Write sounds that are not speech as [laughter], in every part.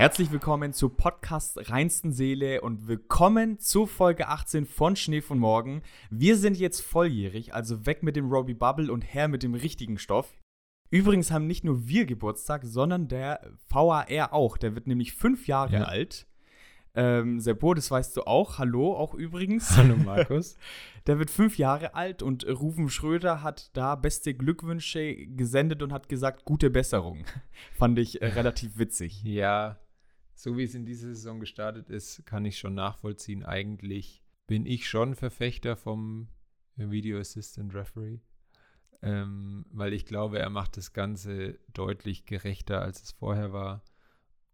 Herzlich willkommen zu Podcast Reinsten Seele und willkommen zu Folge 18 von Schnee von Morgen. Wir sind jetzt volljährig, also weg mit dem Robbie Bubble und her mit dem richtigen Stoff. Übrigens haben nicht nur wir Geburtstag, sondern der VAR auch. Der wird nämlich fünf Jahre Ja. alt. Ähm, Seppo, das weißt du auch. Hallo, auch übrigens. [laughs] Hallo Markus. [laughs] Der wird fünf Jahre alt und Rufen Schröder hat da beste Glückwünsche gesendet und hat gesagt, gute Besserung. [laughs] Fand ich äh, relativ witzig. ja, so wie es in dieser Saison gestartet ist, kann ich schon nachvollziehen. Eigentlich bin ich schon Verfechter vom Video Assistant Referee, ähm, weil ich glaube, er macht das Ganze deutlich gerechter, als es vorher war.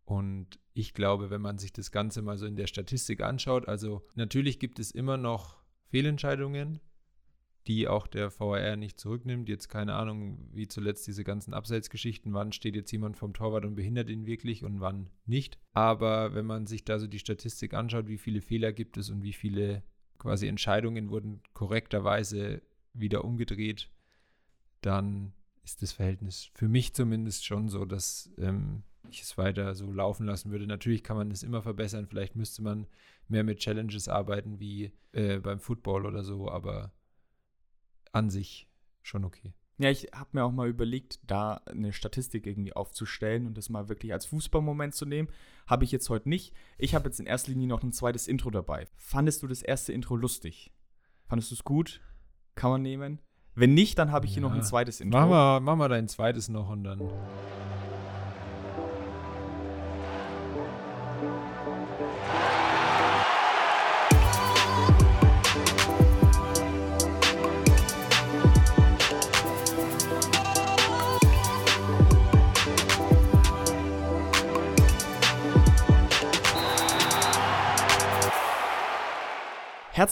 Und ich glaube, wenn man sich das Ganze mal so in der Statistik anschaut, also natürlich gibt es immer noch Fehlentscheidungen, die auch der VAR nicht zurücknimmt. Jetzt keine Ahnung, wie zuletzt diese ganzen Abseitsgeschichten, wann steht jetzt jemand vom Torwart und behindert ihn wirklich und wann nicht. Aber wenn man sich da so die Statistik anschaut, wie viele Fehler gibt es und wie viele quasi Entscheidungen wurden korrekterweise wieder umgedreht, dann ist das Verhältnis für mich zumindest schon so, dass ähm, ich es weiter so laufen lassen würde. Natürlich kann man es immer verbessern. Vielleicht müsste man mehr mit Challenges arbeiten wie äh, beim Football oder so, aber an sich schon okay. Ja, ich habe mir auch mal überlegt, da eine Statistik irgendwie aufzustellen und das mal wirklich als Fußballmoment zu nehmen. Habe ich jetzt heute nicht. Ich habe jetzt in erster Linie noch ein zweites Intro dabei. Fandest du das erste Intro lustig? Fandest du es gut? Kann man nehmen? Wenn nicht, dann habe ich hier noch ein Ja. zweites Intro. Mach mal, mach mal dein zweites noch und dann.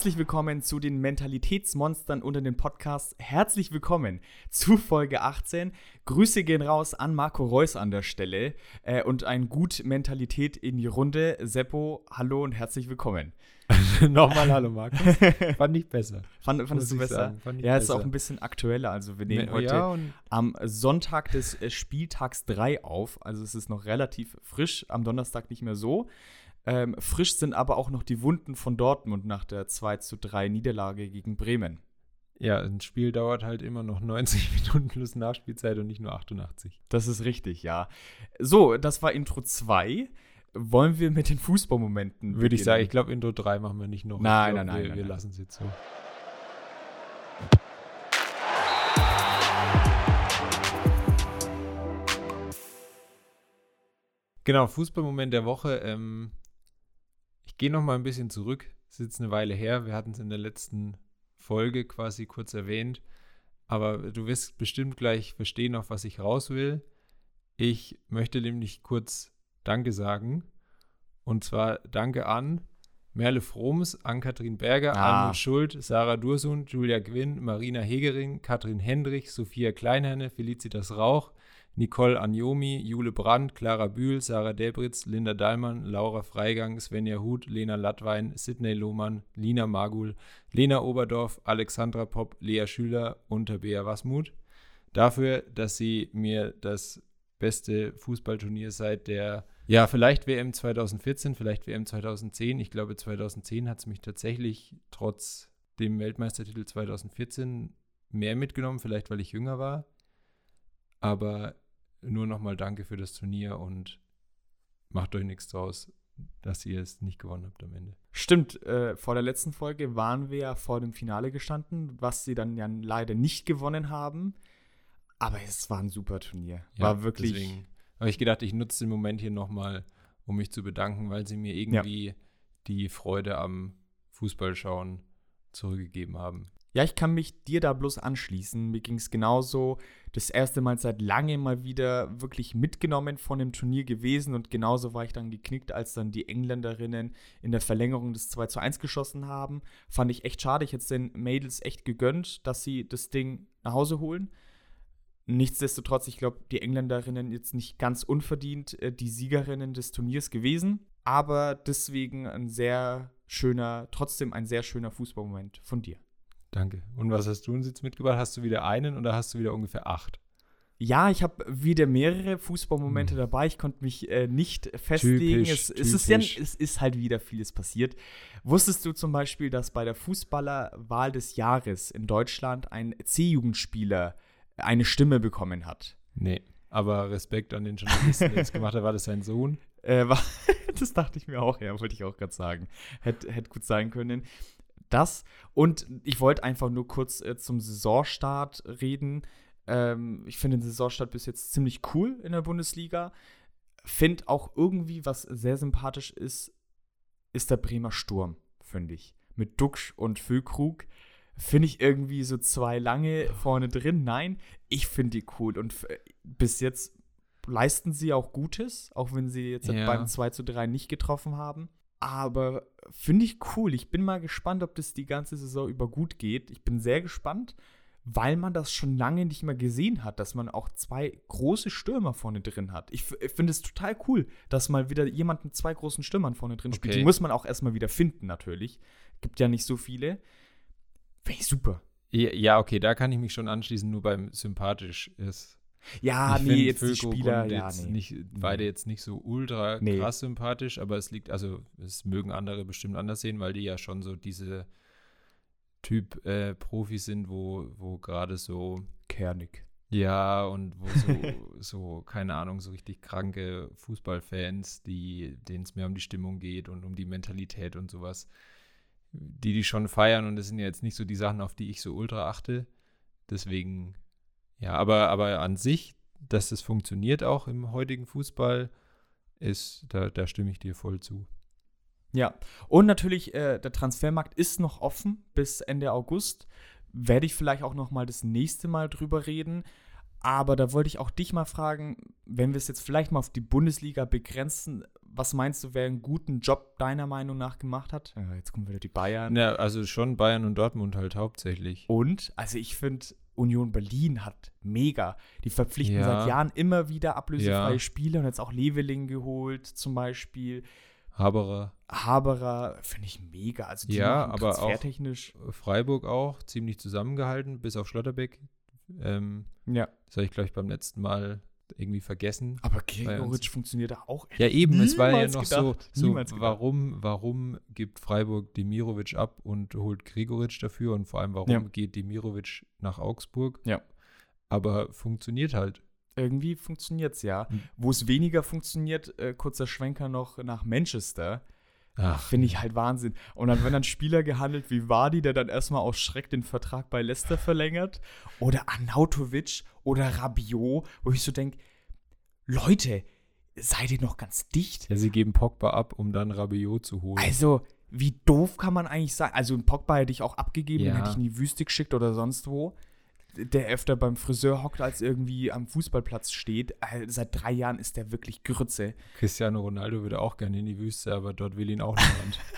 Herzlich willkommen zu den Mentalitätsmonstern unter den Podcasts. Herzlich willkommen zu Folge 18. Grüße gehen raus an Marco Reus an der Stelle äh, und ein Gut Mentalität in die Runde. Seppo, hallo und herzlich willkommen. [laughs] Nochmal Hallo Markus. [laughs] Fand ich besser. Fand, fandest du besser? Fand Ja, es ist besser. auch ein bisschen aktueller. Also wir nehmen Ne, heute ja, am Sonntag des äh, Spieltags 3 auf. Also es ist noch relativ frisch, am Donnerstag nicht mehr so. Ähm, frisch sind aber auch noch die Wunden von Dortmund nach der 2 zu 3 Niederlage gegen Bremen. ja, ein Spiel dauert halt immer noch 90 [laughs] Minuten plus Nachspielzeit und nicht nur 88. Das ist richtig, ja. So, das war Intro 2. Wollen wir mit den Fußballmomenten Würde ich sagen, ich beginnen? glaube, Intro 3 machen wir nicht noch. Nein, glaub, nein, nein, Wir, nein, wir lassen es jetzt so. Genau, Fußballmoment der Woche. Ähm, ich gehe noch mal ein bisschen zurück. Es ist jetzt eine Weile her. Wir hatten es in der letzten Folge quasi kurz erwähnt. Aber du wirst bestimmt gleich verstehen, auf was ich raus will. Ich möchte nämlich kurz Danke sagen. Und zwar Danke an Merle Froms, Ann-Kathrin Berger, Ah. Almut Schuld, Sarah Dursun, Julia Gwinn, Marina Hegering, Katrin Hendrich, Sophia Kleinherne, Felicitas Rauch, Nicole Anjomi, Jule Brandt, Clara Bühl, Sarah Debritz, Linda Dahlmann, Laura Freigang, Svenja Huth, Lena Lattwein, Sidney Lohmann, Lina Magul, Lena Oberdorf, Alexandra Popp, Lea Schüler und Tabea Wasmuth. Dafür, dass sie mir das beste Fußballturnier seit der, ja, vielleicht WM 2014, vielleicht WM 2010. Ich glaube, 2010 hat es mich tatsächlich trotz dem Weltmeistertitel 2014 mehr mitgenommen, vielleicht weil ich jünger war. Aber nur nochmal danke für das Turnier und macht euch nichts draus, dass ihr es nicht gewonnen habt am Ende. Stimmt, äh, vor der letzten Folge waren wir ja vor dem Finale gestanden, was sie dann ja leider nicht gewonnen haben. Aber es war ein super Turnier. war wirklich. Deswegen habe ich gedacht, ich nutze den Moment hier nochmal, um mich zu bedanken, weil sie mir irgendwie die Freude am Fußballschauen zurückgegeben haben. Ja, ich kann mich dir da bloß anschließen. Mir ging es genauso. Das erste Mal seit langem mal wieder wirklich mitgenommen von dem Turnier gewesen und genauso war ich dann geknickt, als dann die Engländerinnen in der Verlängerung des 2 zu 1 geschossen haben. Fand ich echt schade. Ich hätte es den Mädels echt gegönnt, dass sie das Ding nach Hause holen. Nichtsdestotrotz, ich glaube, die Engländerinnen jetzt nicht ganz unverdient äh, die Siegerinnen des Turniers gewesen, aber deswegen ein sehr schöner, trotzdem ein sehr schöner Fußballmoment von dir. Danke. Und was hast du uns jetzt mitgebracht? Hast du wieder einen oder hast du wieder ungefähr acht? Ja, ich habe wieder mehrere Fußballmomente Hm. dabei. Ich konnte mich äh, nicht festlegen. Typisch, es, es, ist ja, typisch. es ist halt wieder vieles passiert. Wusstest du zum Beispiel, dass bei der Fußballerwahl des Jahres in Deutschland ein C-Jugendspieler eine Stimme bekommen hat? Nee. Aber Respekt an den Journalisten, der es gemacht hat. War das sein Sohn? [laughs] Äh, war, [laughs] das dachte ich mir auch, ja, wollte ich auch gerade sagen. Hätte hätt gut sein können. Das und ich wollte einfach nur kurz äh, zum Saisonstart reden. Ähm, ich finde den Saisonstart bis jetzt ziemlich cool in der Bundesliga. Finde auch irgendwie, was sehr sympathisch ist, ist der Bremer Sturm, finde ich. Mit Duxch und Füllkrug. Finde ich irgendwie so zwei lange vorne drin. Nein, ich finde die cool. Und f- bis jetzt leisten sie auch Gutes, auch wenn sie jetzt Ja. beim 2 zu 3 nicht getroffen haben. Aber finde ich cool. Ich bin mal gespannt, ob das die ganze Saison über gut geht. Ich bin sehr gespannt, weil man das schon lange nicht mehr gesehen hat, dass man auch zwei große Stürmer vorne drin hat. Ich, ich finde es total cool, dass mal wieder jemand mit zwei großen Stürmern vorne drin spielt. Okay. Die muss man auch erstmal wieder finden, natürlich. Gibt ja nicht so viele. Finde ich super. Ja, ja, okay, da kann ich mich schon anschließen, nur beim sympathisch ist. Ja, ich nee, jetzt die Füllkrug Spieler, ja, jetzt nee. nicht, beide jetzt nicht so ultra Nee. krass sympathisch, aber es liegt, also es mögen andere bestimmt anders sehen, weil die ja schon so diese Typ äh, Profis sind, wo, wo gerade so, Kernig. ja, und wo so, [laughs] so, keine Ahnung, so richtig kranke Fußballfans, die, denen es mehr um die Stimmung geht und um die Mentalität und sowas, die die schon feiern und das sind ja jetzt nicht so die Sachen, auf die ich so ultra achte. Deswegen, ja, aber, aber an sich, dass das funktioniert auch im heutigen Fußball, ist, da, da stimme ich dir voll zu. Ja, und natürlich, äh, der Transfermarkt ist noch offen bis Ende August. Werde ich vielleicht auch noch mal das nächste Mal drüber reden. Aber da wollte ich auch dich mal fragen, wenn wir es jetzt vielleicht mal auf die Bundesliga begrenzen, was meinst du, wer einen guten Job deiner Meinung nach gemacht hat? Ja, jetzt kommen wieder die Bayern. Ja, also schon Bayern und Dortmund halt hauptsächlich. Und, also ich finde, Union Berlin hat mega. Die verpflichten Ja. seit Jahren immer wieder ablösefreie Ja. Spieler und jetzt auch Leveling geholt zum Beispiel. Haberer, Haberer finde ich mega. Also die Ja, aber auch- transfertechnisch. Freiburg auch, ziemlich zusammengehalten, bis auf Schlotterbeck. Ähm, Ja. das habe ich, glaube ich, beim letzten Mal irgendwie vergessen. Aber Gregoritsch funktioniert da auch. Ja, eben, es war ja noch gedacht, so, so warum, warum gibt Freiburg Demirovic ab und holt Gregoritsch dafür und vor allem, warum Ja. geht Demirovic nach Augsburg? Ja. Aber funktioniert halt. Irgendwie funktioniert es ja. Hm. Wo es weniger funktioniert, äh, kurzer Schwenker noch nach Manchester. Finde ich halt Wahnsinn. Und dann werden dann Spieler gehandelt wie Wadi, der dann erstmal aus Schreck den Vertrag bei Leicester verlängert. Oder Arnautovic oder Rabiot, wo ich so denke, Leute, seid ihr noch ganz dicht? Ja, sie geben Pogba ab, um dann Rabiot zu holen. Also, wie doof kann man eigentlich sein? Also, einen Pogba hätte ich auch abgegeben, den Ja. hätte ich in die Wüste geschickt oder sonst wo. Der öfter beim Friseur hockt, als irgendwie am Fußballplatz steht. Äh, Seit drei Jahren ist der wirklich Grütze. Cristiano Ronaldo würde auch gerne in die Wüste, aber dort will ihn auch niemand. [laughs]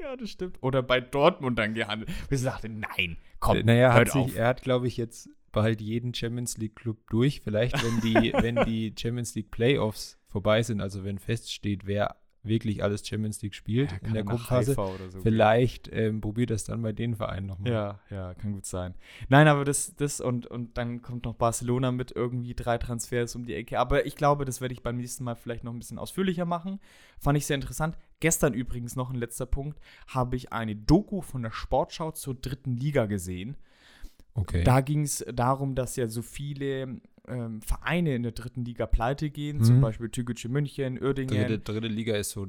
Ja, das stimmt. Oder bei Dortmund dann gehandelt. Ich sagte, nein, komm, Äh, naja, hört hat auf. sich, er hat, glaube ich, jetzt bald jeden Champions League Club durch. Vielleicht, wenn die, [laughs] wenn die Champions League Playoffs vorbei sind, also wenn feststeht, wer wirklich alles Champions League spielt Ja, in der er Gruppenphase, so vielleicht ähm, probiert das dann bei den Vereinen nochmal. Ja, ja, kann gut sein. Nein, aber das, das und, und dann kommt noch Barcelona mit irgendwie drei Transfers um die Ecke. Aber ich glaube, das werde ich beim nächsten Mal vielleicht noch ein bisschen ausführlicher machen. Fand ich sehr interessant. Gestern übrigens noch ein letzter Punkt, habe ich eine Doku von der Sportschau zur dritten Liga gesehen. Okay. Da ging es darum, dass ja so viele ähm, Vereine in der dritten Liga pleite gehen, zum Mhm. Beispiel Türkgücü München, Uerdingen. dritte, dritte Liga ist so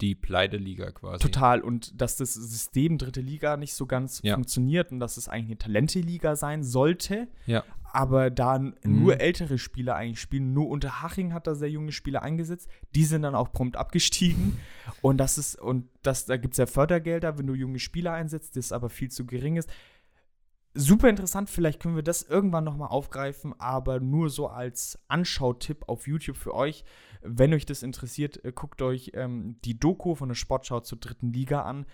die Pleite-Liga quasi. Total. Und dass das System dritte Liga nicht so ganz Ja. funktioniert und dass es eigentlich eine Talente-Liga sein sollte. Ja. Aber da Mhm. nur ältere Spieler eigentlich spielen, nur Unterhaching hat da sehr junge Spieler eingesetzt. Die sind dann auch prompt abgestiegen. und das ist, und das, da gibt es ja Fördergelder, wenn du junge Spieler einsetzt, das aber viel zu gering ist. Super interessant, vielleicht können wir das irgendwann nochmal aufgreifen, aber nur so als Anschautipp auf YouTube für euch. Wenn euch das interessiert, äh, guckt euch ähm, die Doku von der Sportschau zur dritten Liga an.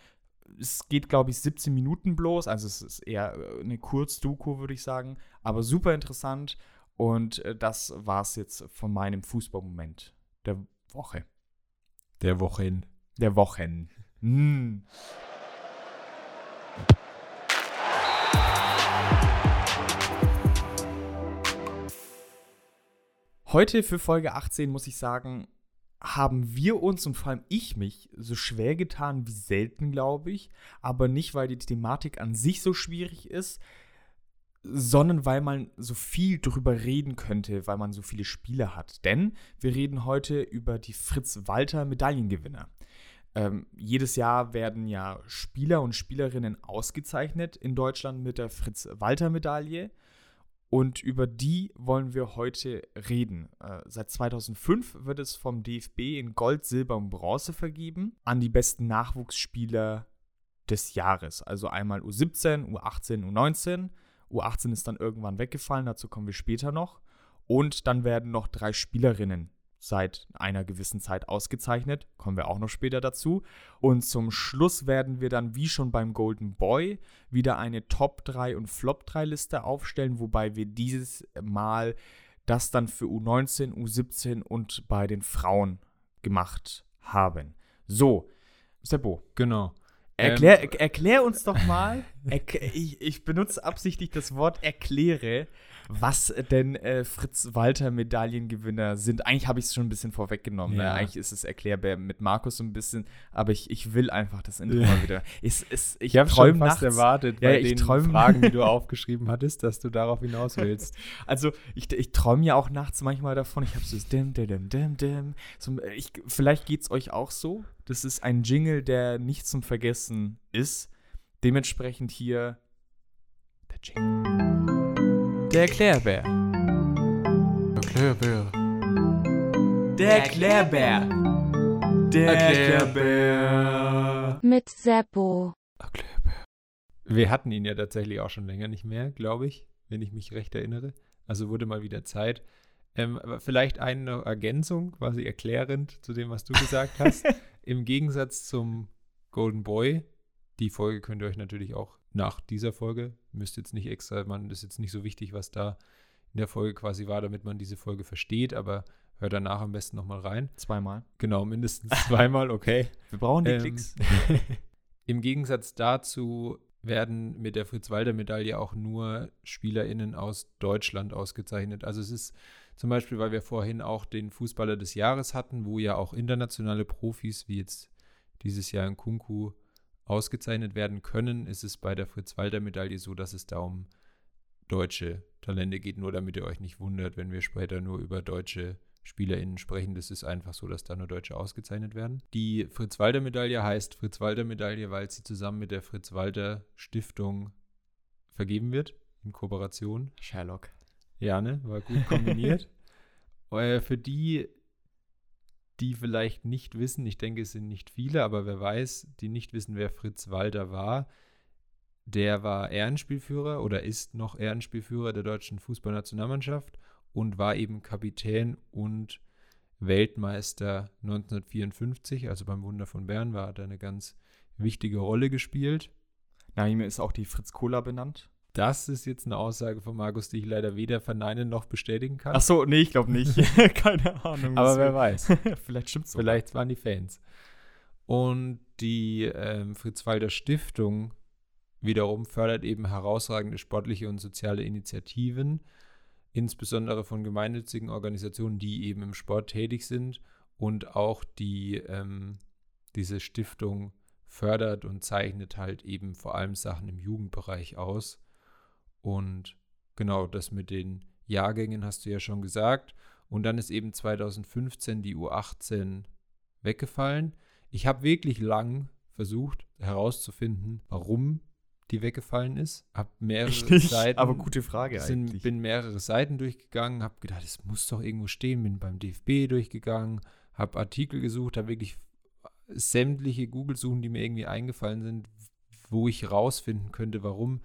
Es geht, glaube ich, 17 Minuten bloß, also es ist eher äh, eine Kurzdoku, würde ich sagen, aber super interessant. Und äh, das war es jetzt von meinem Fußballmoment der Woche. Der Wochen. Der Wochen. Mm. Heute für Folge 18 muss ich sagen, haben wir uns und vor allem ich mich so schwer getan wie selten, glaube ich. Aber nicht, weil die Thematik an sich so schwierig ist, sondern weil man so viel drüber reden könnte, weil man so viele Spiele hat. Denn wir reden heute über die Fritz-Walter-Medaillengewinner. Ähm, jedes Jahr werden ja Spieler und Spielerinnen ausgezeichnet in Deutschland mit der Fritz-Walter-Medaille. Und über die wollen wir heute reden. Äh, seit 2005 wird es vom DFB in Gold, Silber und Bronze vergeben an die besten Nachwuchsspieler des Jahres. Also einmal U17, U18, U19. U18 ist dann irgendwann weggefallen, dazu kommen wir später noch. Und dann werden noch drei Spielerinnen seit einer gewissen Zeit ausgezeichnet. Kommen wir auch noch später dazu. Und zum Schluss werden wir dann, wie schon beim Golden Boy, wieder eine Top 3 und Flop 3 Liste aufstellen, wobei wir dieses Mal das dann für U19, U17 und bei den Frauen gemacht haben. So, Seppo. Genau. Erklär, ähm, erklär uns doch mal, [laughs] ich, ich benutze absichtlich das Wort erkläre, was denn äh, Fritz-Walter-Medaillengewinner sind. Eigentlich habe ich es schon ein bisschen vorweggenommen. Ne? Ja. Ne? Eigentlich ist es erklärbar mit Markus so ein bisschen, aber ich, ich will einfach das Intro mal wieder. Ich, ich, ich habe schon fast nachts. erwartet, ja, bei den Fragen, die du [laughs] aufgeschrieben hattest, dass du darauf hinaus willst. [laughs] Also ich, ich träume ja auch nachts manchmal davon. Ich habe so dim, dim, dim, dim. So, ich, vielleicht geht es euch auch so. Das ist ein Jingle, der nicht zum Vergessen ist. Dementsprechend hier der Jingle. Der Erklärbär. Erklärbär. Der Erklärbär. Der Erklärbär. Mit Seppo. Erklärbär. Wir hatten ihn ja tatsächlich auch schon länger nicht mehr, glaube ich, wenn ich mich recht erinnere. Also wurde mal wieder Zeit. Ähm, aber vielleicht eine Ergänzung, quasi erklärend zu dem, was du gesagt hast. [laughs] Im Gegensatz zum Golden Boy, die Folge könnt ihr euch natürlich auch nach dieser Folge. Müsst jetzt nicht extra, man ist jetzt nicht so wichtig, was da in der Folge quasi war, damit man diese Folge versteht, aber hört danach am besten nochmal rein. Zweimal. Genau, mindestens [laughs] zweimal, okay. Wir brauchen die ähm, Klicks. [laughs] [laughs] Im Gegensatz dazu werden mit der Fritz-Walter-Medaille auch nur SpielerInnen aus Deutschland ausgezeichnet. Also es ist zum Beispiel, weil wir vorhin auch den Fußballer des Jahres hatten, wo ja auch internationale Profis, wie jetzt dieses Jahr in Kunku, ausgezeichnet werden können, ist es bei der Fritz-Walter-Medaille so, dass es da um deutsche Talente geht, nur damit ihr euch nicht wundert, wenn wir später nur über deutsche SpielerInnen sprechen. Das ist einfach so, dass da nur Deutsche ausgezeichnet werden. Die Fritz-Walter-Medaille heißt Fritz-Walter-Medaille, weil sie zusammen mit der Fritz-Walter-Stiftung vergeben wird, in Kooperation. Sherlock. Ja, ne? War gut kombiniert. [laughs] äh, für die die vielleicht nicht wissen, ich denke, es sind nicht viele, aber wer weiß, die nicht wissen, wer Fritz Walter war, der war Ehrenspielführer oder ist noch Ehrenspielführer der deutschen Fußballnationalmannschaft und war eben Kapitän und Weltmeister 1954, also beim Wunder von Bern war er eine ganz wichtige Rolle gespielt. Nach ihm ist auch die Fritz Cola benannt. Das ist jetzt eine Aussage von Markus, die ich leider weder verneinen noch bestätigen kann. Ach so, nee, ich glaube nicht. [laughs] [laughs] Keine Ahnung. Aber wer weiß. [laughs] Vielleicht stimmt's so. Vielleicht waren die Fans. Und die ähm, Fritz-Walter Stiftung wiederum fördert eben herausragende sportliche und soziale Initiativen, insbesondere von gemeinnützigen Organisationen, die eben im Sport tätig sind und auch die ähm, diese Stiftung fördert und zeichnet halt eben vor allem Sachen im Jugendbereich aus. Und genau, das mit den Jahrgängen hast du ja schon gesagt. Und dann ist eben 2015 die U18 weggefallen. Ich habe wirklich lang versucht herauszufinden, warum die weggefallen ist. Hab mehrere Richtig, Seiten. Aber gute Frage sind, eigentlich. Bin mehrere Seiten durchgegangen, habe gedacht, es muss doch irgendwo stehen. Bin beim DFB durchgegangen, habe Artikel gesucht, habe wirklich sämtliche Google-Suchen, die mir irgendwie eingefallen sind, wo ich rausfinden könnte, warum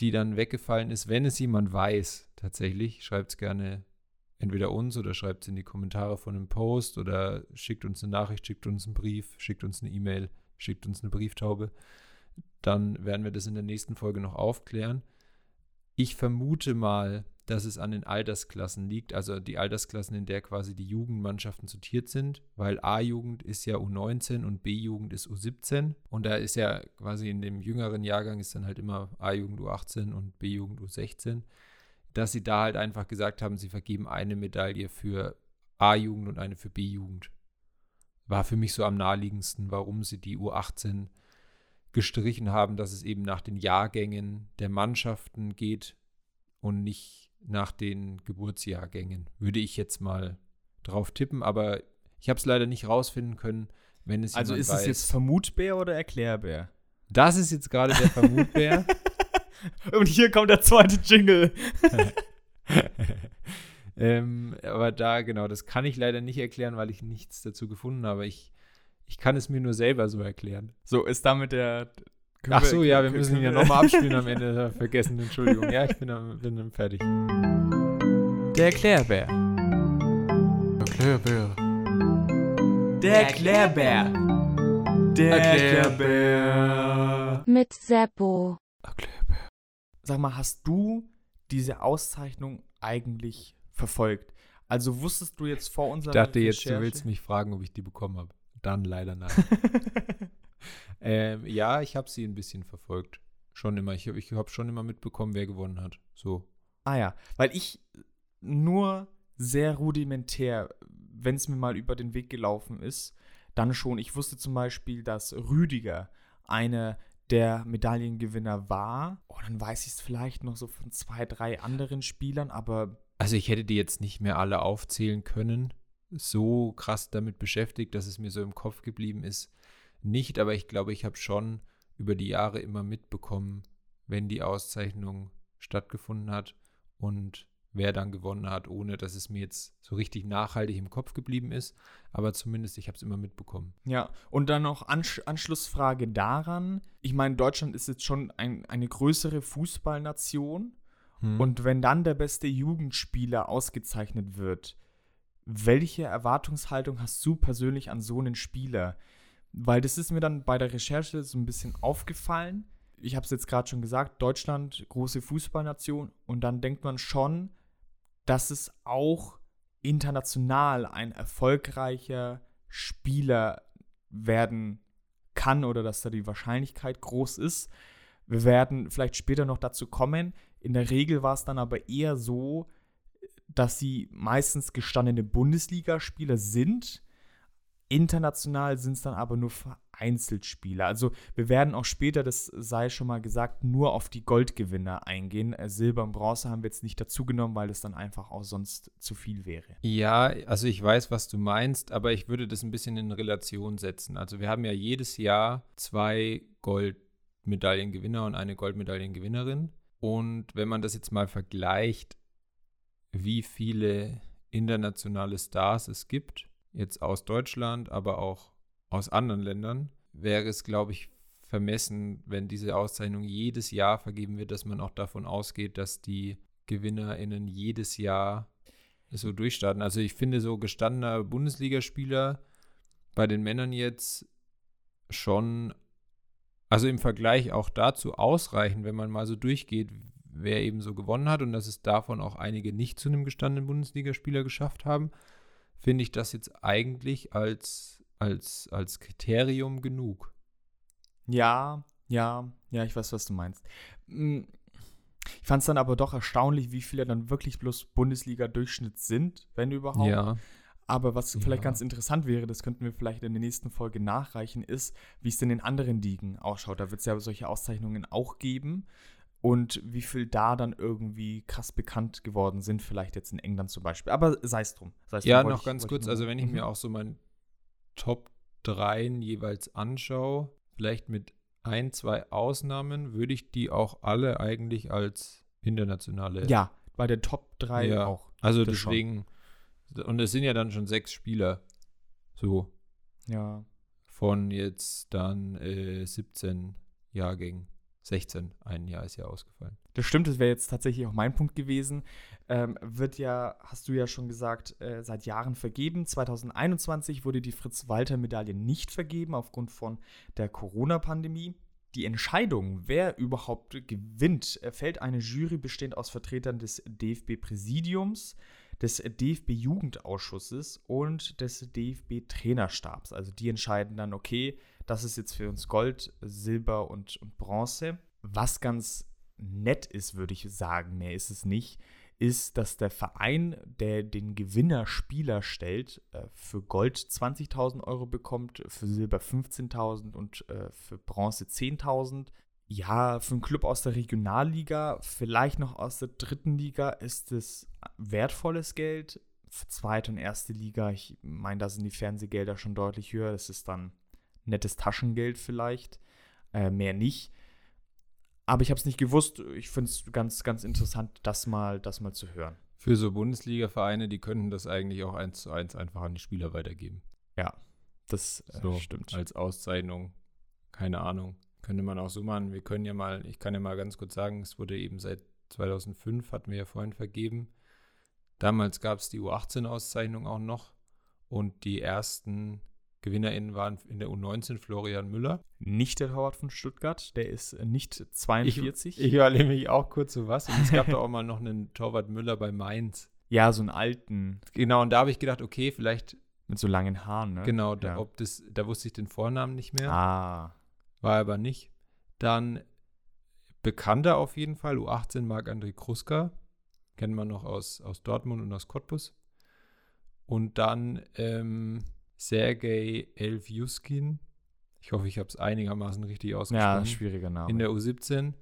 die dann weggefallen ist. Wenn es jemand weiß, tatsächlich, schreibt es gerne entweder uns oder schreibt es in die Kommentare von einem Post oder schickt uns eine Nachricht, schickt uns einen Brief, schickt uns eine E-Mail, schickt uns eine Brieftaube. Dann werden wir das in der nächsten Folge noch aufklären. Ich vermute mal, dass es an den Altersklassen liegt, also die Altersklassen, in der quasi die Jugendmannschaften sortiert sind, weil A-Jugend ist ja U19 und B-Jugend ist U17 und da ist ja quasi in dem jüngeren Jahrgang ist dann halt immer A-Jugend U18 und B-Jugend U16. dass sie da halt einfach gesagt haben, sie vergeben eine Medaille für A-Jugend und eine für B-Jugend. War für mich so am naheliegendsten, warum sie die U18 gestrichen haben, dass es eben nach den Jahrgängen der Mannschaften geht und nicht nach den Geburtsjahrgängen. Würde ich jetzt mal drauf tippen, aber ich habe es leider nicht rausfinden können, wenn es Also ist weiß. es jetzt Vermutbär oder Erklärbär? Das ist jetzt gerade der Vermutbär. [laughs] Und hier kommt der zweite Jingle. [laughs] ähm, aber da, genau, das kann ich leider nicht erklären, weil ich nichts dazu gefunden habe. Ich, ich kann es mir nur selber so erklären. So, ist damit der. Können Ach so, ja, wir müssen ihn ja nochmal [laughs] abspielen am Ende. Ich [laughs] Vergessen, Entschuldigung. Ja, ich bin dann, bin dann fertig. Der Erklärbär. Erklärbär. Der Erklärbär. Der Erklärbär. Mit Seppo. Erklärbär. Sag mal, hast du diese Auszeichnung eigentlich verfolgt? Also wusstest du jetzt vor Ich unserer dachte jetzt, du Recherche- willst mich fragen, ob ich die bekommen habe. Dann leider nein. [laughs] [laughs] ähm, ja, ich habe sie ein bisschen verfolgt. Schon immer. Ich habe ich hab schon immer mitbekommen, wer gewonnen hat. So. Ah ja, weil ich nur sehr rudimentär, wenn es mir mal über den Weg gelaufen ist, dann schon. Ich wusste zum Beispiel, dass Rüdiger einer der Medaillengewinner war. Oh, dann weiß ich es vielleicht noch so von zwei, drei anderen Spielern, aber Also ich hätte die jetzt nicht mehr alle aufzählen können. So krass damit beschäftigt, dass es mir so im Kopf geblieben ist. Nicht, aber ich glaube, ich habe schon über die Jahre immer mitbekommen, wenn die Auszeichnung stattgefunden hat und wer dann gewonnen hat, ohne dass es mir jetzt so richtig nachhaltig im Kopf geblieben ist. Aber zumindest, ich habe es immer mitbekommen. Ja, und dann noch Ansch Anschlussfrage daran. Ich meine, Deutschland ist jetzt schon ein, eine größere Fußballnation. Hm. Und wenn dann der beste Jugendspieler ausgezeichnet wird, welche Erwartungshaltung hast du persönlich an so einen Spieler? Weil das ist mir dann bei der Recherche so ein bisschen aufgefallen. Ich habe es jetzt gerade schon gesagt, Deutschland, große Fußballnation. Und dann denkt man schon, dass es auch international ein erfolgreicher Spieler werden kann oder dass da die Wahrscheinlichkeit groß ist. Wir werden vielleicht später noch dazu kommen. In der Regel war es dann aber eher so, dass sie meistens gestandene Bundesligaspieler sind. International sind es dann aber nur vereinzelt Spieler. Also wir werden auch später, das sei schon mal gesagt, nur auf die Goldgewinner eingehen. Äh, Silber und Bronze haben wir jetzt nicht dazu genommen, weil es dann einfach auch sonst zu viel wäre. Ja, also ich weiß, was du meinst, aber ich würde das ein bisschen in Relation setzen. Also wir haben ja jedes Jahr zwei Goldmedaillengewinner und eine Goldmedaillengewinnerin. Und wenn man das jetzt mal vergleicht, wie viele internationale Stars es gibt, jetzt aus Deutschland, aber auch aus anderen Ländern, wäre es, glaube ich, vermessen, wenn diese Auszeichnung jedes Jahr vergeben wird, dass man auch davon ausgeht, dass die GewinnerInnen jedes Jahr so durchstarten. Also ich finde so gestandener Bundesligaspieler bei den Männern jetzt schon, also im Vergleich auch dazu ausreichend, wenn man mal so durchgeht, wer eben so gewonnen hat und dass es davon auch einige nicht zu einem gestandenen Bundesligaspieler geschafft haben, finde ich das jetzt eigentlich als, als, als Kriterium genug. Ja, ja, ja, ich weiß, was du meinst. Mm, Ich fand es dann aber doch erstaunlich, wie viele dann wirklich bloß Bundesliga-Durchschnitt sind, wenn überhaupt. Ja. Aber was vielleicht Ja. ganz interessant wäre, das könnten wir vielleicht in der nächsten Folge nachreichen, ist, wie es denn in anderen Ligen ausschaut. Da wird es ja solche Auszeichnungen auch geben. Und wie viel da dann irgendwie krass bekannt geworden sind, vielleicht jetzt in England zum Beispiel. Aber sei es drum. Sei's Ja, drum, noch ich- ganz kurz, also wenn ich Mhm. mir auch so mein Top 3 jeweils anschaue, vielleicht mit ein, zwei Ausnahmen, würde ich die auch alle eigentlich als internationale. Ja, bei den Top 3 Ja, auch. Also das schon. deswegen, und es sind ja dann schon sechs Spieler. So, Ja. von jetzt dann äh, 17 Jahrgängen. 16, ein Jahr ist ja ausgefallen. Das stimmt, das wäre jetzt tatsächlich auch mein Punkt gewesen. Ähm, wird ja, hast du ja schon gesagt, äh, seit Jahren vergeben. 2021 wurde die Fritz-Walter-Medaille nicht vergeben aufgrund von der Corona-Pandemie. Die Entscheidung, wer überhaupt gewinnt, erfällt eine Jury bestehend aus Vertretern des DFB-Präsidiums, des DFB-Jugendausschusses und des DFB-Trainerstabs. Also die entscheiden dann, okay, das ist jetzt für uns Gold, Silber und, und Bronze. Was ganz nett ist, würde ich sagen, mehr ist es nicht, ist, dass der Verein, der den Gewinnerspieler stellt, äh, für Gold 20.000 Euro bekommt, für Silber 15.000 und äh, für Bronze 10.000. Ja, für einen Club aus der Regionalliga, vielleicht noch aus der dritten Liga, ist es wertvolles Geld. Für zweite und erste Liga, ich meine, da sind die Fernsehgelder schon deutlich höher. Das ist dann nettes Taschengeld vielleicht, äh, mehr nicht. Aber ich habe es nicht gewusst. Ich finde es ganz, ganz interessant, das mal, das mal zu hören. Für so Bundesliga-Vereine, die könnten das eigentlich auch eins zu eins einfach an die Spieler weitergeben. Ja, das äh, So, stimmt. Als Auszeichnung. Keine Ahnung. Könnte man auch so machen. Wir können ja mal, ich kann ja mal ganz kurz sagen, es wurde eben seit 2005, hatten wir ja vorhin vergeben. Damals gab es die U18-Auszeichnung auch noch. Und die ersten GewinnerInnen waren in der U19 Florian Müller. Nicht der Torwart von Stuttgart, der ist äh, nicht 42. Ich war nämlich auch kurz so was. Und es gab [laughs] da auch mal noch einen Torwart Müller bei Mainz. ja, so einen alten Genau, und da habe ich gedacht, okay, vielleicht, mit so langen Haaren, ne? genau, da, Ja. ob das, da wusste ich den Vornamen nicht mehr. Ah, War aber nicht. Dann bekannter auf jeden Fall, U18 Marc-André Kruska. Kennt man noch aus, aus Dortmund und aus Cottbus. Und dann ähm, Sergei Elfjuskin. Ich hoffe, ich habe es einigermaßen richtig ja, ausgesprochen. schwieriger Name. in der U17.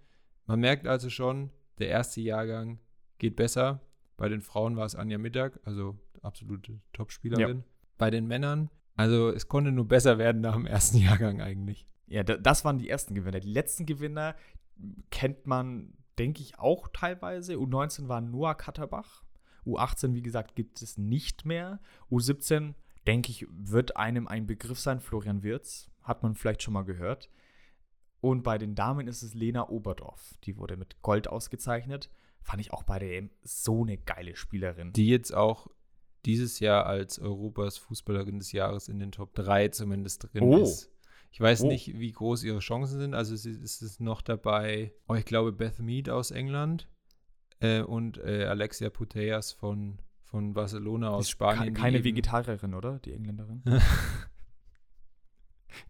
Man merkt also schon, der erste Jahrgang geht besser. Bei den Frauen war es Anja Mittag, also absolute Topspielerin. Bei den Männern, also es konnte nur besser werden nach dem ersten [laughs] Jahrgang eigentlich. Ja, da, das waren die ersten Gewinner. Die letzten Gewinner kennt man, denke ich, auch teilweise. U19 war Noah Katterbach. U18, wie gesagt, gibt es nicht mehr. U17, denke ich, wird einem ein Begriff sein. Florian Wirz, hat man vielleicht schon mal gehört. Und bei den Damen ist es Lena Oberdorf. Die wurde mit Gold ausgezeichnet. Fand ich auch bei der EM so eine geile Spielerin. Die jetzt auch dieses Jahr als Europas Fußballerin des Jahres in den Top 3 zumindest drin Oh. ist. Ich weiß Oh. nicht, wie groß ihre Chancen sind. Also es ist, noch dabei, oh, ich glaube, Beth Mead aus England äh, und äh, Alexia Putellas von, von Barcelona aus Spanien. Keine Vegetarierin, oder? Die Engländerin. [laughs]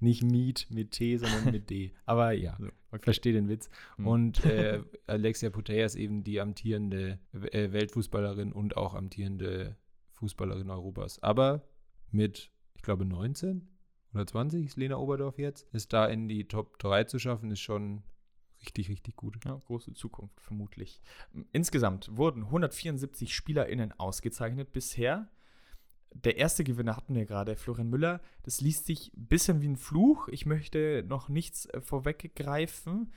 Nicht Meat mit T, sondern mit D. Aber ja, okay. verstehe den Witz. Hm. Und äh, [laughs] Alexia Putellas eben die amtierende äh, Weltfußballerin und auch amtierende Fußballerin Europas. Aber mit, ich glaube, 19 oder 20 ist Lena Oberdorf jetzt. Ist da in die Top 3 zu schaffen, ist schon richtig, richtig gut. Ja, große Zukunft, vermutlich. Insgesamt wurden 174 SpielerInnen ausgezeichnet bisher. Der erste Gewinner hatten wir gerade, Florian Müller. Das liest sich ein bisschen wie ein Fluch. Ich möchte noch nichts äh, vorweggreifen.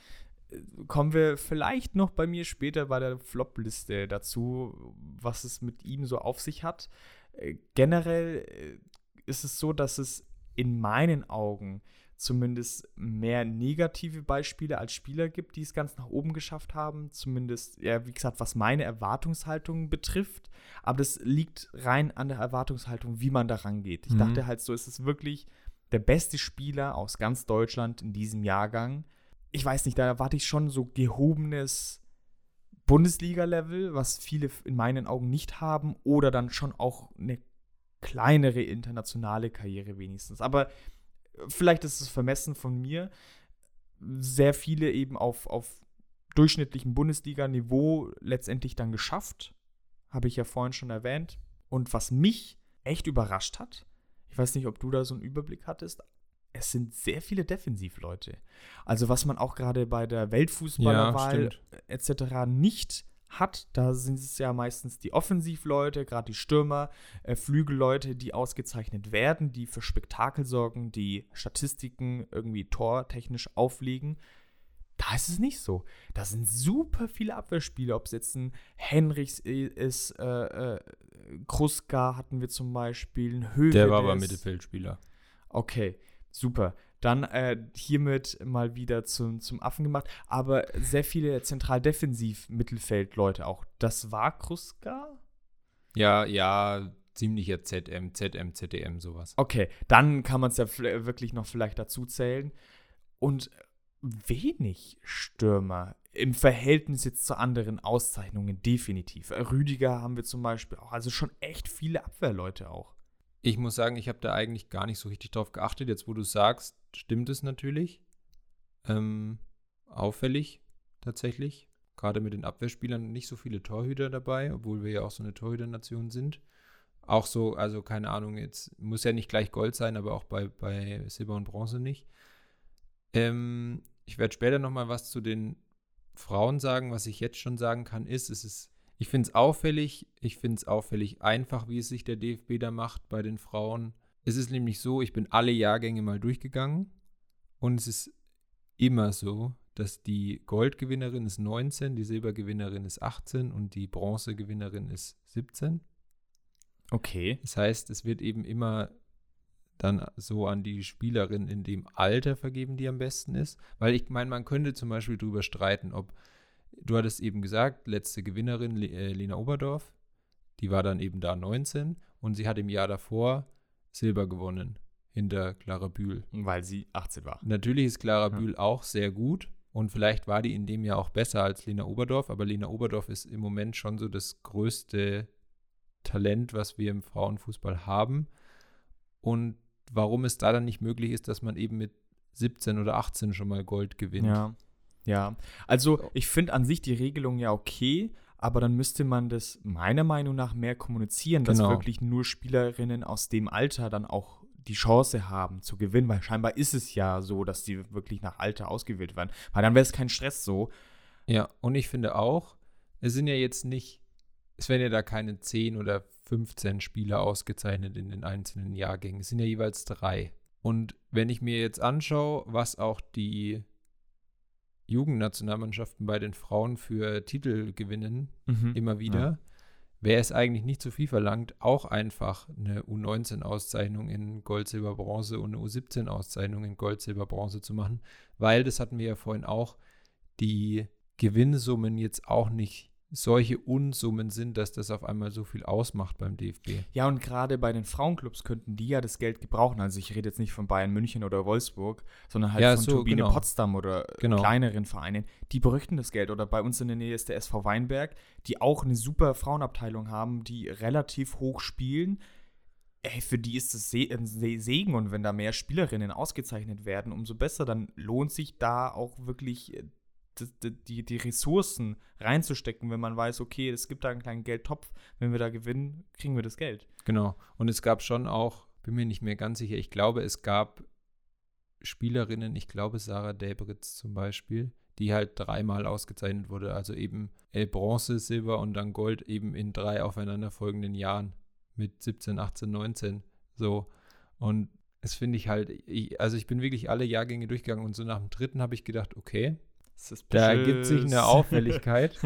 Äh, Kommen wir vielleicht noch bei mir später bei der Flop-Liste dazu, was es mit ihm so auf sich hat. Äh, Generell ist es so, dass es in meinen Augen zumindest mehr negative Beispiele als Spieler gibt, die es ganz nach oben geschafft haben. Zumindest, ja, wie gesagt, was meine Erwartungshaltung betrifft. Aber das liegt rein an der Erwartungshaltung, wie man da rangeht. Ich Mhm. dachte halt so, es ist wirklich der beste Spieler aus ganz Deutschland in diesem Jahrgang. Ich weiß nicht, da erwarte ich schon so gehobenes Bundesliga-Level, was viele in meinen Augen nicht haben, oder dann schon auch eine kleinere internationale Karriere wenigstens. Aber vielleicht ist es vermessen von mir. Sehr viele eben auf, auf durchschnittlichem Bundesliga-Niveau letztendlich dann geschafft. Habe ich ja vorhin schon erwähnt. Und was mich echt überrascht hat, ich weiß nicht, ob du da so einen Überblick hattest, es sind sehr viele Defensivleute. Also was man auch gerade bei der Weltfußballerwahl etc. nicht hat, da sind es ja meistens die Offensivleute, gerade die Stürmer, äh, Flügelleute, die ausgezeichnet werden, die für Spektakel sorgen, die Statistiken irgendwie tortechnisch auflegen. Da ist es nicht so. Da sind super viele Abwehrspieler, ob es jetzt ein Henrichs ist, äh, äh, Kruska hatten wir zum Beispiel, ein Höwe. Der war aber Mittelfeldspieler. Okay, super. Dann äh, hiermit mal wieder zum, zum Affen gemacht. Aber sehr viele Zentral-Defensiv-Mittelfeld-Leute auch. Das war Kruska? Ja, ja, ziemlicher ZM, ZM, ZDM, sowas. Okay, dann kann man es ja wirklich noch vielleicht dazu zählen. Und wenig Stürmer im Verhältnis jetzt zu anderen Auszeichnungen, definitiv. Rüdiger haben wir zum Beispiel auch. Also schon echt viele Abwehrleute auch. Ich muss sagen, ich habe da eigentlich gar nicht so richtig drauf geachtet. Jetzt, wo du sagst, stimmt es natürlich. Ähm, auffällig, tatsächlich. gerade mit den Abwehrspielern, nicht so viele Torhüter dabei, obwohl wir ja auch so eine Torhüternation sind. Auch so, also keine Ahnung, jetzt muss ja nicht gleich Gold sein, aber auch bei, bei Silber und Bronze nicht. Ähm, ich werde später nochmal was zu den Frauen sagen. Was ich jetzt schon sagen kann, ist, es ist, ich finde es auffällig, ich finde es auffällig einfach, wie es sich der DFB da macht bei den Frauen. Es ist nämlich so, ich bin alle Jahrgänge mal durchgegangen und es ist immer so, dass die Goldgewinnerin ist 19, die Silbergewinnerin ist 18 und die Bronzegewinnerin ist 17. Okay. Das heißt, es wird eben immer dann so an die Spielerin in dem Alter vergeben, die am besten ist. Weil ich meine, man könnte zum Beispiel darüber streiten, ob, du hattest eben gesagt, letzte Gewinnerin, äh, Lena Oberdorf, die war dann eben da 19 und sie hat im Jahr davor Silber gewonnen hinter Clara Bühl. Weil sie 18 war. Natürlich ist Clara ja. Bühl auch sehr gut und vielleicht war die in dem Jahr auch besser als Lena Oberdorf, aber Lena Oberdorf ist im Moment schon so das größte Talent, was wir im Frauenfußball haben. Und warum es da dann nicht möglich ist, dass man eben mit 17 oder 18 schon mal Gold gewinnt. Ja, ja. Also ich finde an sich die Regelung ja okay, aber dann müsste man das meiner Meinung nach mehr kommunizieren, genau. dass wirklich nur Spielerinnen aus dem Alter dann auch die Chance haben zu gewinnen, weil scheinbar ist es ja so, dass die wirklich nach Alter ausgewählt werden, weil dann wäre es kein Stress so. Ja, und ich finde auch, es sind ja jetzt nicht, es werden ja da keine 10 oder 15 Spieler ausgezeichnet in den einzelnen Jahrgängen. Es sind ja jeweils drei. Und wenn ich mir jetzt anschaue, was auch die Jugendnationalmannschaften bei den Frauen für Titel gewinnen, mhm. immer wieder, ja. wäre es eigentlich nicht zu viel verlangt, auch einfach eine U19-Auszeichnung in Gold, Silber, Bronze und eine U17-Auszeichnung in Gold, Silber, Bronze zu machen, weil, das hatten wir ja vorhin auch, die Gewinnsummen jetzt auch nicht solche Unsummen sind, dass das auf einmal so viel ausmacht beim DFB. Ja, und gerade bei den Frauenclubs könnten die ja das Geld gebrauchen. Also ich rede jetzt nicht von Bayern München oder Wolfsburg, sondern halt ja, von so, Turbine genau. Potsdam oder genau. kleineren Vereinen. Die bräuchten das Geld. Oder bei uns in der Nähe ist der SV Weinberg, die auch eine super Frauenabteilung haben, die relativ hoch spielen. Ey, für die ist es ein Segen und wenn da mehr Spielerinnen ausgezeichnet werden, umso besser. Dann lohnt sich da auch wirklich die, die Ressourcen reinzustecken, wenn man weiß, okay, es gibt da einen kleinen Geldtopf, wenn wir da gewinnen, kriegen wir das Geld. Genau. Und es gab schon auch, bin mir nicht mehr ganz sicher, ich glaube, es gab Spielerinnen, ich glaube Sarah Debritz zum Beispiel, die halt dreimal ausgezeichnet wurde. Also eben Bronze, Silber und dann Gold eben in drei aufeinanderfolgenden Jahren mit 17, 18, 19. So. Und das finde ich halt, ich, also ich bin wirklich alle Jahrgänge durchgegangen und so nach dem dritten habe ich gedacht, okay, da ergibt sich eine Auffälligkeit.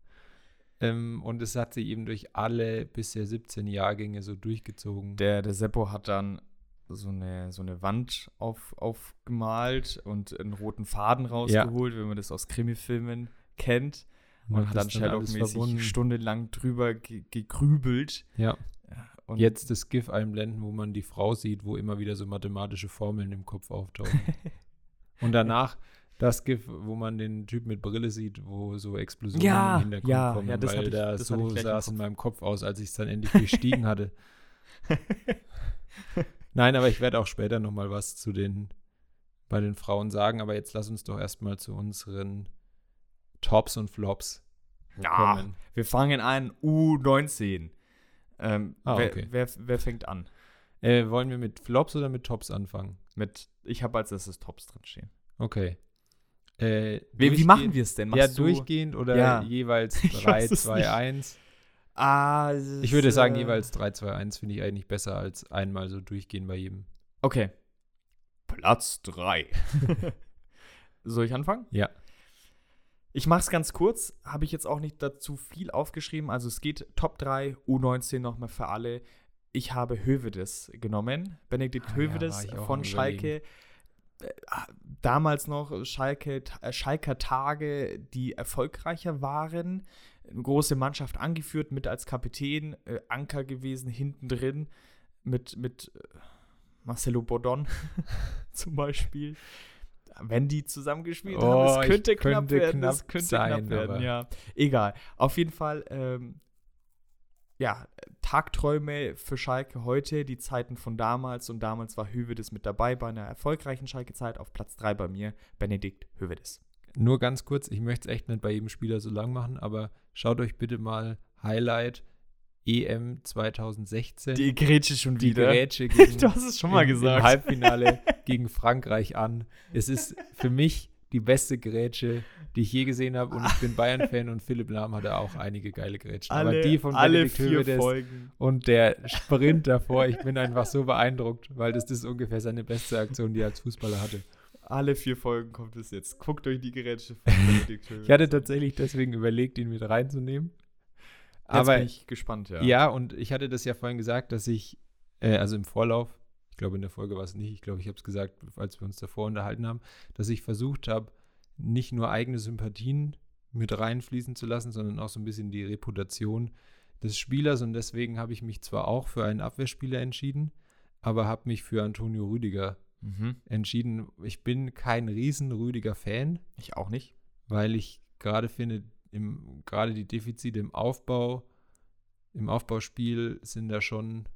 [laughs] ähm, und es hat sich eben durch alle bisher 17 Jahrgänge so durchgezogen. Der, der Seppo hat dann so eine, so eine Wand auf, aufgemalt und einen roten Faden rausgeholt, ja. wenn man das aus Krimifilmen kennt. Und, hat dann Sherlock-mäßig stundenlang drüber ge gegrübelt. Ja. Und Jetzt das GIF einblenden, wo man die Frau sieht, wo immer wieder so mathematische Formeln im Kopf auftauchen. [laughs] und danach das GIF, wo man den Typ mit Brille sieht, wo so Explosionen ja, im Hintergrund ja, kommen, ja, das weil ich, da so sah es in meinem Kopf aus, als ich es dann endlich gestiegen hatte. [laughs] Nein, aber ich werde auch später noch mal was zu den bei den Frauen sagen, aber jetzt lass uns doch erstmal zu unseren Tops und Flops ja, kommen. Wir fangen an U19. Ähm, ah, wer, okay. wer, wer, fängt an? Äh, wollen wir mit Flops oder mit Tops anfangen? Mit, ich habe als erstes Tops drin stehen. Okay. Äh, wie, wie, machen wir es denn? Machst ja, durchgehend oder ja. jeweils 3, 2, 1? Ah, ich würde sagen, äh, jeweils 3, 2, 1 finde ich eigentlich besser als einmal so durchgehen bei jedem. Okay. Platz 3. [laughs] Soll ich anfangen? Ja. Ich mache es ganz kurz, habe ich jetzt auch nicht dazu viel aufgeschrieben. Also es geht Top 3, U19 nochmal für alle. Ich habe Hövedes genommen. Benedikt ah, Hövedes ja, von Schalke damals noch Schalke, äh, Schalker Tage, die erfolgreicher waren. Eine große Mannschaft angeführt, mit als Kapitän, äh, Anker gewesen, hinten drin, mit, mit äh, Marcelo Bordon [laughs] zum Beispiel. Wenn die zusammengespielt oh, haben, es könnte knapp könnte werden. Knapp es könnte sein, knapp werden, ja. Egal. Auf jeden Fall ähm, ja, Tagträume für Schalke heute, die Zeiten von damals. Und damals war Hövedes mit dabei bei einer erfolgreichen Schalke-Zeit auf Platz 3 bei mir, Benedikt Hövedes. Nur ganz kurz, ich möchte es echt nicht bei jedem Spieler so lang machen, aber schaut euch bitte mal Highlight EM 2016. Die Grätsche schon die wieder. Grätsche [laughs] gegen, du hast es schon mal im, gesagt. im Halbfinale [laughs] gegen Frankreich an. Es ist für mich die beste Grätsche, die ich je gesehen habe. Und ich bin Bayern-Fan und Philipp Lahm hatte auch einige geile Grätschen. alle, Aber die von alle Benedikt vier Folgen. und der Sprint davor, ich bin einfach so beeindruckt, weil das, ist ungefähr seine beste Aktion, die er als Fußballer hatte. Alle vier Folgen kommt es jetzt. Guckt euch die Grätsche von [laughs] Benedikt Höwedes Ich hatte tatsächlich deswegen überlegt, ihn mit reinzunehmen. Jetzt Aber bin ich gespannt, ja. Ja, und ich hatte das ja vorhin gesagt, dass ich, äh, also im Vorlauf, glaube in der Folge war es nicht, ich glaube, ich habe es gesagt, als wir uns davor unterhalten haben, dass ich versucht habe, nicht nur eigene Sympathien mit reinfließen zu lassen, sondern auch so ein bisschen die Reputation des Spielers. Und deswegen habe ich mich zwar auch für einen Abwehrspieler entschieden, aber habe mich für Antonio Rüdiger Mhm. entschieden. Ich bin kein riesen Rüdiger-Fan, Ich auch nicht. weil ich gerade finde, im, gerade die Defizite im Aufbau, im Aufbauspiel sind da schon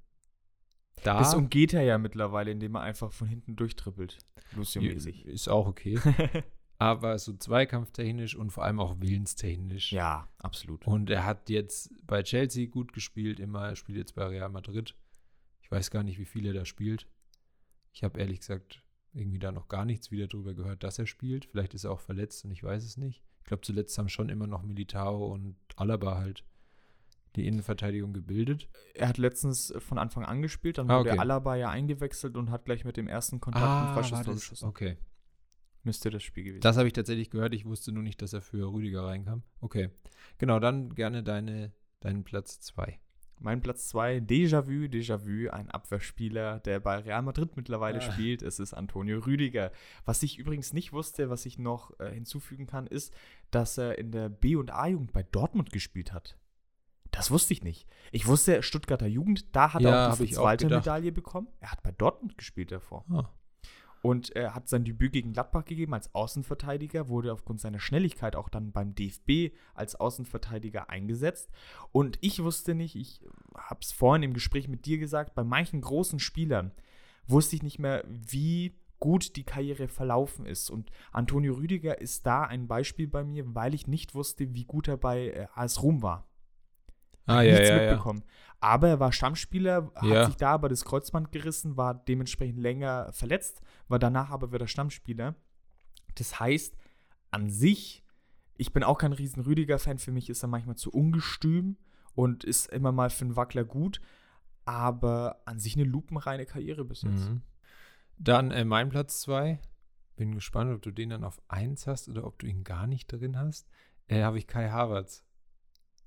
da. Das umgeht er ja mittlerweile, indem er einfach von hinten durchtrippelt. Lucio-mäßig. Ist auch okay. [laughs] Aber so zweikampftechnisch und vor allem auch willenstechnisch. ja, absolut. Und er hat jetzt bei Chelsea gut gespielt, immer. Er spielt jetzt bei Real Madrid. Ich weiß gar nicht, wie viel er da spielt. Ich habe ehrlich gesagt irgendwie da noch gar nichts wieder drüber gehört, dass er spielt. Vielleicht ist er auch verletzt und ich weiß es nicht. Ich glaube, zuletzt haben schon immer noch Militao und Alaba halt die Innenverteidigung gebildet. Er hat letztens von Anfang an gespielt, dann Ah, wurde okay. Alaba ja eingewechselt und hat gleich mit dem ersten Kontakt ein war Freistoßtor das- geschossen. okay. Müsste das Spiel gewesen Das habe ich tatsächlich gehört. Ich wusste nur nicht, dass er für Rüdiger reinkam. Okay. Genau, dann gerne deine, deinen Platz 2. Mein Platz 2, Déjà-vu, Déjà-vu, ein Abwehrspieler, der bei Real Madrid mittlerweile Ah. spielt. Es ist Antonio Rüdiger. Was ich übrigens nicht wusste, was ich noch äh, hinzufügen kann, ist, dass er in der B- und A-Jugend bei Dortmund gespielt hat. Das wusste ich nicht. Ich wusste, Stuttgarter Jugend, da hat Ja, er auch die zweite. Medaille bekommen. Er hat bei Dortmund gespielt davor. Ah. Und er hat sein Debüt gegen Gladbach gegeben als Außenverteidiger, wurde aufgrund seiner Schnelligkeit auch dann beim DFB als Außenverteidiger eingesetzt. Und ich wusste nicht, ich habe es vorhin im Gespräch mit dir gesagt, bei manchen großen Spielern wusste ich nicht mehr, wie gut die Karriere verlaufen ist. Und Antonio Rüdiger ist da ein Beispiel bei mir, weil ich nicht wusste, wie gut er bei äh, AS Rom war Ah, ja, nichts ja, ja. mitbekommen. Aber er war Stammspieler, hat Ja. sich da aber das Kreuzband gerissen, war dementsprechend länger verletzt, war danach aber wieder Stammspieler. Das heißt, an sich, ich bin auch kein riesen Rüdiger-Fan, für mich ist er manchmal zu ungestüm und ist immer mal für einen Wackler gut, aber an sich eine lupenreine Karriere bis jetzt. Mhm. Dann äh, mein Platz 2. Bin gespannt, ob du den dann auf 1 hast oder ob du ihn gar nicht drin hast. Äh, Habe ich Kai Havertz.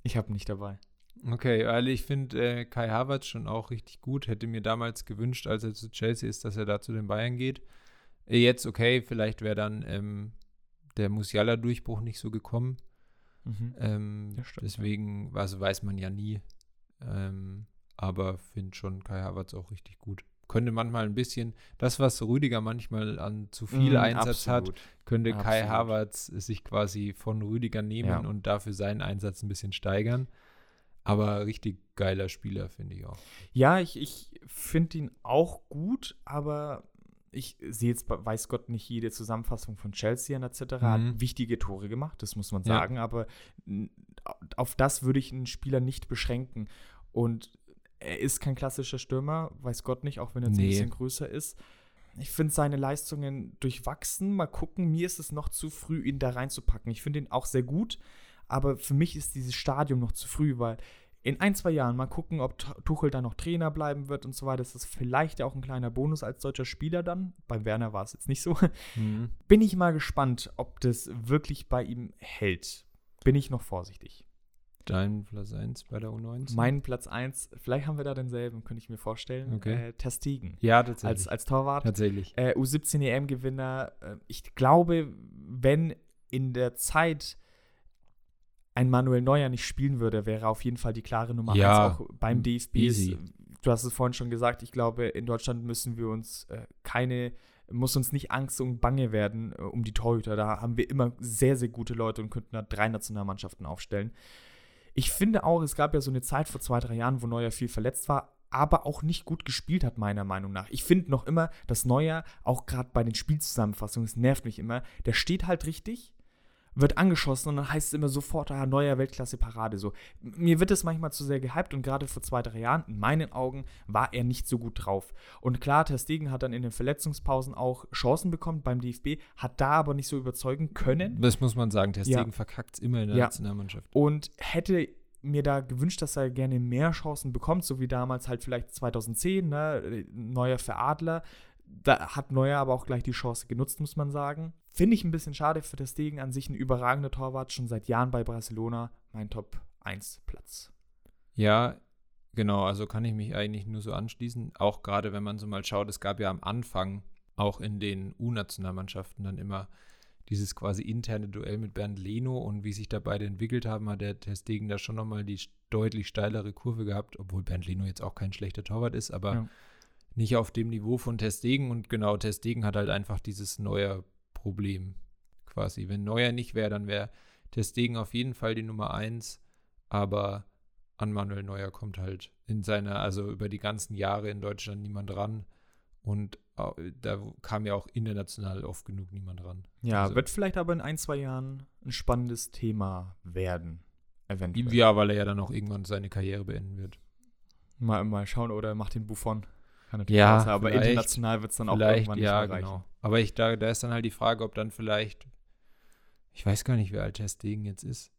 Ich habe nicht dabei. Okay, weil ich finde äh, Kai Havertz schon auch richtig gut. Hätte mir damals gewünscht, als er zu Chelsea ist, dass er da zu den Bayern geht. Äh, jetzt, okay, vielleicht wäre dann ähm, der Musiala-Durchbruch nicht so gekommen. Mhm. Ähm, stimmt, deswegen, also weiß man ja nie. Ähm, aber finde schon Kai Havertz auch richtig gut. Könnte manchmal ein bisschen, das, was Rüdiger manchmal an zu viel Mhm, Einsatz hat, absolut. könnte Kai Absolut. Havertz sich quasi von Rüdiger nehmen Ja. und dafür seinen Einsatz ein bisschen steigern. Aber richtig geiler Spieler, finde ich auch. Ja, ich, ich finde ihn auch gut, aber ich sehe jetzt, weiß Gott, nicht jede Zusammenfassung von Chelsea und etc. Mhm. Hat wichtige Tore gemacht, das muss man Ja. sagen, aber n- auf das würde ich einen Spieler nicht beschränken. Und er ist kein klassischer Stürmer, weiß Gott nicht, auch wenn er jetzt Nee. ein bisschen größer ist. Ich finde seine Leistungen durchwachsen. Mal gucken, mir ist es noch zu früh, ihn da reinzupacken. Ich finde ihn auch sehr gut, aber für mich ist dieses Stadium noch zu früh, weil in ein, zwei Jahren mal gucken, ob Tu- Tuchel dann noch Trainer bleiben wird und so weiter. Das ist vielleicht ja auch ein kleiner Bonus als deutscher Spieler dann. Bei Werner war es jetzt nicht so. Bin ich mal gespannt, ob das wirklich bei ihm hält. Bin ich noch vorsichtig. Dein Platz 1 bei der U19? Mein Platz 1, vielleicht haben wir da denselben, könnte ich mir vorstellen. Okay. Äh, Testegen. ja, tatsächlich. Als, als Torwart. tatsächlich. Äh, U17 EM-Gewinner. Äh, ich glaube, wenn in der Zeit ein Manuel Neuer nicht spielen würde, wäre auf jeden Fall die klare Nummer Ja, 1 auch beim DFB. easy. Du hast es vorhin schon gesagt, ich glaube, in Deutschland müssen wir uns äh, keine, muss uns nicht Angst und Bange werden äh, um die Torhüter. Da haben wir immer sehr, sehr gute Leute und könnten da drei Nationalmannschaften aufstellen. Ich finde auch, es gab ja so eine Zeit vor zwei, drei Jahren, wo Neuer viel verletzt war, aber auch nicht gut gespielt hat, meiner Meinung nach. Ich finde noch immer, dass Neuer, auch gerade bei den Spielzusammenfassungen, es nervt mich immer, der steht halt richtig, wird angeschossen und dann heißt es immer sofort, ah, neuer Weltklasse-Parade. So. Mir wird es manchmal zu sehr gehypt und gerade vor zwei, drei Jahren, in meinen Augen, war er nicht so gut drauf. Und klar, Ter Stegen hat dann in den Verletzungspausen auch Chancen bekommen beim DFB, hat da aber nicht so überzeugen können. Das muss man sagen, Ter Stegen Ja. verkackt es immer in der Ja. Nationalmannschaft. Und hätte mir da gewünscht, dass er gerne mehr Chancen bekommt, so wie damals halt vielleicht 2010, ne, neuer Veradler. Da hat Neuer aber auch gleich die Chance genutzt, muss man sagen. Finde ich ein bisschen schade für das Degen an sich ein überragender Torwart, schon seit Jahren bei Barcelona, mein Top 1 Platz. Ja, genau, also kann ich mich eigentlich nur so anschließen. Auch gerade wenn man so mal schaut, es gab ja am Anfang auch in den U-Nationalmannschaften dann immer dieses quasi interne Duell mit Bernd Leno und wie sich da beide entwickelt haben, hat der Ter Stegen da schon nochmal die deutlich steilere Kurve gehabt, obwohl Bernd Leno jetzt auch kein schlechter Torwart ist, aber Ja. nicht auf dem Niveau von Ter Stegen und genau, Ter Stegen hat halt einfach dieses neue Problem quasi. Wenn Neuer nicht wäre, dann wäre Ter Stegen auf jeden Fall die Nummer eins, aber an Manuel Neuer kommt halt in seiner, also über die ganzen Jahre in Deutschland niemand ran. Und da kam ja auch international oft genug niemand ran. Ja, Also- wird vielleicht aber in ein, zwei Jahren ein spannendes Thema werden. Eventuell. Ja, weil er ja dann auch irgendwann seine Karriere beenden wird. Mal, mal schauen, oder er macht den Buffon. Kann natürlich Ja, auch sein, aber international wird es dann auch irgendwann nicht ja, mehr reichen. genau. Aber ich, da, da ist dann halt die Frage, ob dann vielleicht, ich weiß gar nicht, wie alt Ter Stegen jetzt ist.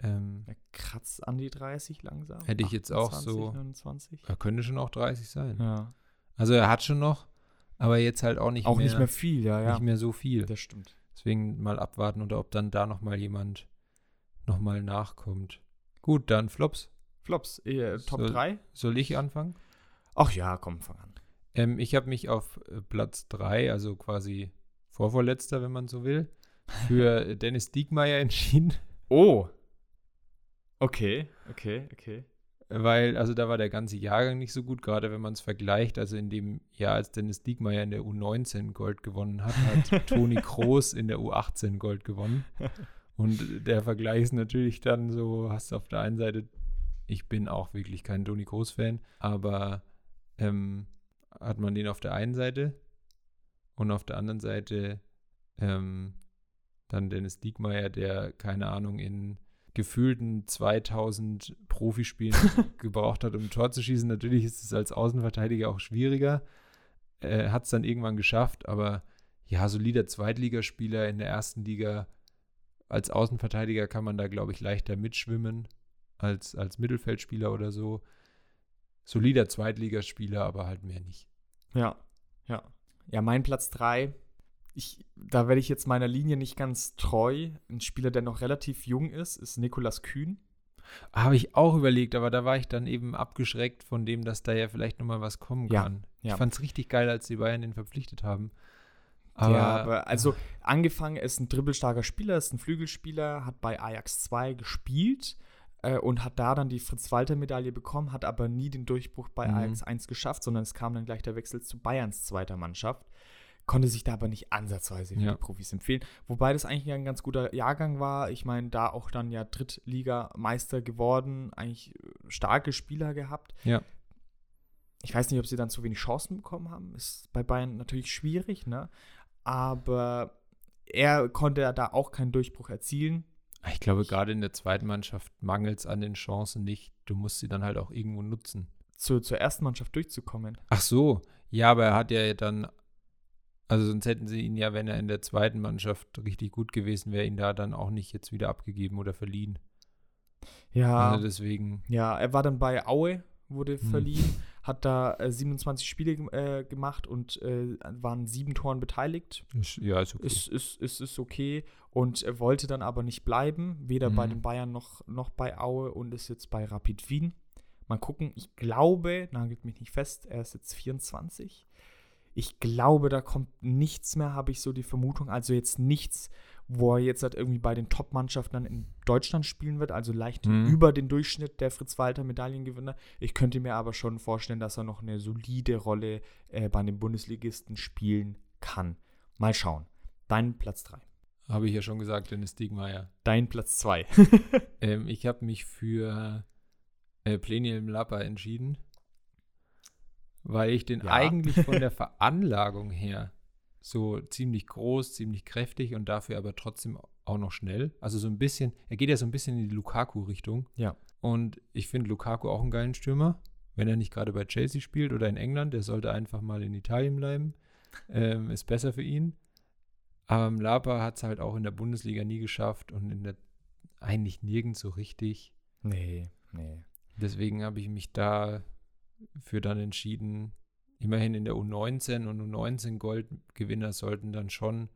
Ähm, Er kratzt an die 30 langsam. Hätte ich jetzt auch so- 29. er könnte schon auch 30 sein. Ja. Also er hat schon noch, aber jetzt halt auch nicht auch mehr, nicht mehr viel, ja, ja. nicht mehr so viel. Das stimmt. Deswegen mal abwarten oder ob dann da nochmal jemand nochmal nachkommt. Gut, dann Flops. Flops, äh, Top So- 3? Soll ich anfangen? Ach ja, komm, fang an. Ähm, ich habe mich auf äh, Platz 3, also quasi vorvorletzter, wenn man so will, für äh, [laughs] Dennis Diekmeyer entschieden. Oh. Okay, okay, okay. Weil, also da war der ganze Jahrgang nicht so gut, gerade wenn man es vergleicht. Also in dem Jahr, als Dennis Diekmeyer in der U19 Gold gewonnen hat, hat [laughs] Toni Kroos in der U18 Gold gewonnen. Und der Vergleich ist natürlich dann so, hast du auf der einen Seite, ich bin auch wirklich kein Toni Kroos-Fan, aber ähm, hat man den auf der einen Seite und auf der anderen Seite ähm, dann Dennis Diekmeyer, der, keine Ahnung, in gefühlten 2000 Profispielen [laughs] gebraucht hat, um ein Tor zu schießen. Natürlich ist es als Außenverteidiger auch schwieriger. Äh, hat es dann irgendwann geschafft, aber ja, solider Zweitligaspieler in der ersten Liga. Als Außenverteidiger kann man da, glaube ich, leichter mitschwimmen als, als Mittelfeldspieler oder so. Solider Zweitligaspieler, aber halt mehr nicht. Ja, ja. Ja, mein Platz 3. Ich, da werde ich jetzt meiner Linie nicht ganz treu. Ein Spieler, der noch relativ jung ist, ist Nikolas Kühn. Habe ich auch überlegt, aber da war ich dann eben abgeschreckt von dem, dass da ja vielleicht nochmal was kommen Ja, kann. ja. Ich fand es richtig geil, als die Bayern den verpflichtet haben. Aber, ja, aber also angefangen ist ein dribbelstarker Spieler, ist ein Flügelspieler, hat bei Ajax 2 gespielt äh, und hat da dann die Fritz-Walter-Medaille bekommen, hat aber nie den Durchbruch bei Mhm. Ajax 1 geschafft, sondern es kam dann gleich der Wechsel zu Bayerns zweiter Mannschaft. Konnte sich da aber nicht ansatzweise für Ja. die Profis empfehlen. Wobei das eigentlich ein ganz guter Jahrgang war. Ich meine, da auch dann ja Drittligameister geworden, eigentlich äh, starke Spieler gehabt. Ja. Ich weiß nicht, ob sie dann zu wenig Chancen bekommen haben. Ist bei Bayern natürlich schwierig, ne? Aber er konnte da auch keinen Durchbruch erzielen. Ich glaube, gerade in der zweiten Mannschaft mangelt es an den Chancen nicht. Du musst sie dann halt auch irgendwo nutzen. Zu, zur ersten Mannschaft durchzukommen. Ach so, ja, aber er hat ja dann, also sonst hätten sie ihn ja, wenn er in der zweiten Mannschaft richtig gut gewesen wäre, ihn da dann auch nicht jetzt wieder abgegeben oder verliehen. Ja, Also deswegen, ja, er war dann bei Aue, wurde Hm. verliehen, hat da äh, 27 Spiele gem- äh, gemacht und äh, waren sieben Toren beteiligt. ja, ist okay. Ist, ist, ist, ist okay. Und er wollte dann aber nicht bleiben, weder bei Mhm. den Bayern noch, noch bei Aue und ist jetzt bei Rapid Wien. Mal gucken, ich glaube, nagelt mich nicht fest, er ist jetzt 24. Ich glaube, da kommt nichts mehr, habe ich so die Vermutung. Also jetzt nichts, wo er jetzt halt irgendwie bei den Top-Mannschaften dann in Deutschland spielen wird, also leicht Mhm. über den Durchschnitt der Fritz-Walter-Medaillengewinner. Ich könnte mir aber schon vorstellen, dass er noch eine solide Rolle äh, bei den Bundesligisten spielen kann. Mal schauen. Dein Platz 3. Habe ich ja schon gesagt, Dennis Diegmeier. Dein Platz 2. [laughs] Ähm, ich habe mich für äh, Pleniel Mlappa entschieden, weil ich den Ja. eigentlich von der [laughs] Veranlagung her so ziemlich groß, ziemlich kräftig und dafür aber trotzdem auch noch schnell. Also so ein bisschen, er geht ja so ein bisschen in die Lukaku-Richtung. Ja. Und ich finde Lukaku auch einen geilen Stürmer. Wenn er nicht gerade bei Chelsea spielt oder in England, der sollte einfach mal in Italien bleiben. Ähm, ist besser für ihn. Aber Lapa hat es halt auch in der Bundesliga nie geschafft und in der eigentlich nirgends so richtig. Nee, nee. Deswegen habe ich mich da für dann entschieden, immerhin in der U19 und U19 Goldgewinner sollten dann schon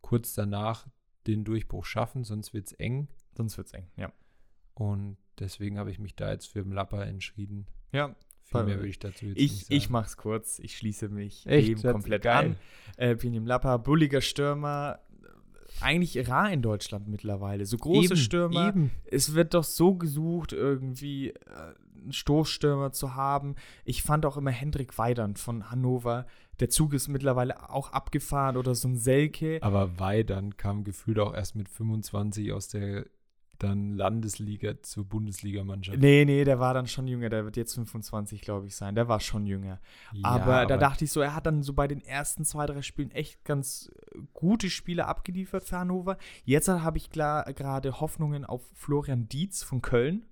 kurz danach den Durchbruch schaffen, sonst wird es eng. Sonst wird es eng, ja. Und deswegen habe ich mich da jetzt für Mlapper entschieden. Ja, Viel mehr würde ich dazu jetzt ich, nicht sagen. ich mach's kurz. Ich schließe mich Echt? dem komplett geil. an. Äh, Pinim Lappa, bulliger Stürmer. Eigentlich rar in Deutschland mittlerweile. So große Eben, Stürmer. Eben. Es wird doch so gesucht, irgendwie äh, einen Stoßstürmer zu haben. Ich fand auch immer Hendrik Weidand von Hannover. Der Zug ist mittlerweile auch abgefahren oder so ein Selke. Aber Weidern kam gefühlt auch erst mit 25 aus der dann Landesliga zur Bundesligamannschaft. Nee, nee, der war dann schon jünger. Der wird jetzt 25, glaube ich, sein. Der war schon jünger. Ja, aber, da dachte ich so, er hat dann so bei den ersten zwei, drei Spielen echt ganz äh, gute Spiele abgeliefert für Hannover. Jetzt habe ich klar- gerade Hoffnungen auf Florian Dietz von Köln,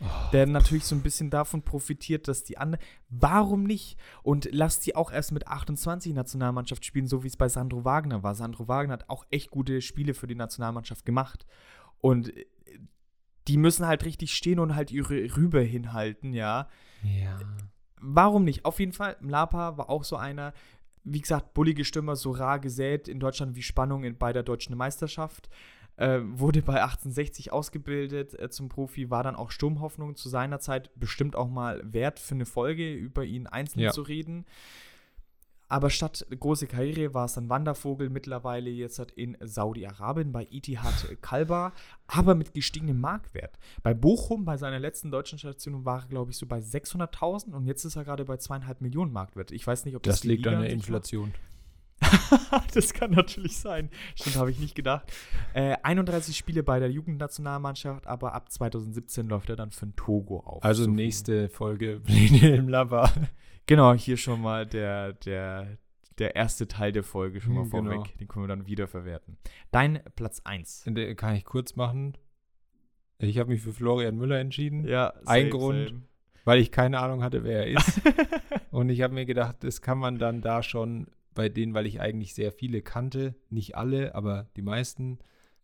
Oh, der natürlich so ein bisschen davon profitiert, dass die anderen. Warum nicht? Und lass die auch erst mit 28 Nationalmannschaft spielen, so wie es bei Sandro Wagner war. Sandro Wagner hat auch echt gute Spiele für die Nationalmannschaft gemacht. Und äh, die müssen halt richtig stehen und halt ihre Rübe hinhalten, ja ja. warum nicht? Auf jeden Fall, Mlapa war auch so einer, wie gesagt, bullige Stürmer, so rar gesät in Deutschland wie Spannung in, bei der deutschen Meisterschaft. Äh, wurde bei 1860 ausgebildet äh, zum Profi, war dann auch Sturmhoffnung zu seiner Zeit bestimmt auch mal wert für eine Folge, über ihn einzeln Ja. zu reden. Aber statt große Karriere war es dann Wandervogel, mittlerweile jetzt halt in Saudi-Arabien bei Itihad Kalba, aber mit gestiegenem Marktwert. Bei Bochum, bei seiner letzten deutschen Station, war er, glaube ich, so bei 600.000 und jetzt ist er gerade bei zweieinhalb Millionen Marktwert. Ich weiß nicht, ob das, Das liegt an der sich macht. [laughs] Das kann natürlich sein. Stimmt, habe ich nicht gedacht. Äh, 31 Spiele bei der Jugendnationalmannschaft, aber ab 2017 läuft er dann für ein Togo auf. Also So nächste Folge Pläne im Lava. Genau, hier schon mal der, der, der erste Teil der Folge schon mal Hm, vorweg. genau. Den können wir dann wiederverwerten. Dein Platz 1. Den Kann ich kurz machen? Ich habe mich für Florian Müller entschieden, Ja, Ein Grund. weil ich keine Ahnung hatte, wer er ist. [laughs] Und ich habe mir gedacht, das kann man dann da schon bei denen, weil ich eigentlich sehr viele kannte, nicht alle, aber die meisten,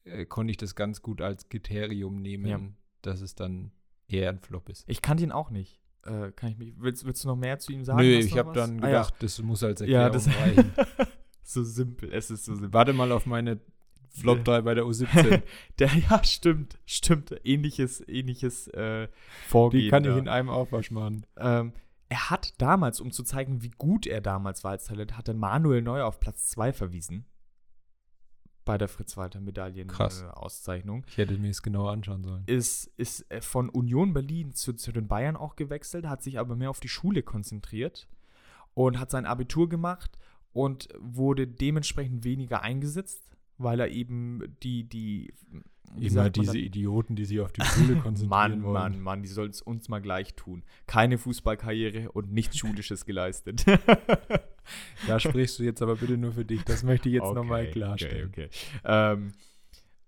äh, konnte ich das ganz gut als Kriterium nehmen, Ja. dass es dann eher ein Flop ist. Ich kannte ihn auch nicht. Äh, kann ich mich, willst, willst du noch mehr zu ihm sagen? Nö, ich habe dann Ah, ja. gedacht, das muss als Ja, Erklärung das reichen. [laughs] so simpel. Es ist so simpel. Warte mal auf meine Flop 3 bei der U17. [laughs] Der, ja, stimmt, stimmt. Ähnliches, ähnliches äh, Vorgehen. Die kann ich in einem Aufwasch machen. Ähm, er hat damals, um zu zeigen, wie gut er damals war als Talent, hat er Manuel Neuer auf Platz 2 verwiesen. Bei der Fritz-Walter-Medaillen Krass. äh. Ich hätte mir es genauer anschauen sollen. Ist, ist äh, von Union Berlin zu, zu den Bayern auch gewechselt, hat sich aber mehr auf die Schule konzentriert und hat sein Abitur gemacht und wurde dementsprechend weniger eingesetzt, weil er eben die, die Immer diese Idioten, die sich auf die Schule [laughs] konzentrieren Mann, wollen. Mann, Mann, die sollen es uns mal gleich tun. Keine Fußballkarriere und nichts Schulisches geleistet. [laughs] Da sprichst du jetzt aber bitte nur für dich. Das möchte ich jetzt Okay, nochmal klarstellen. Okay, okay. Ähm,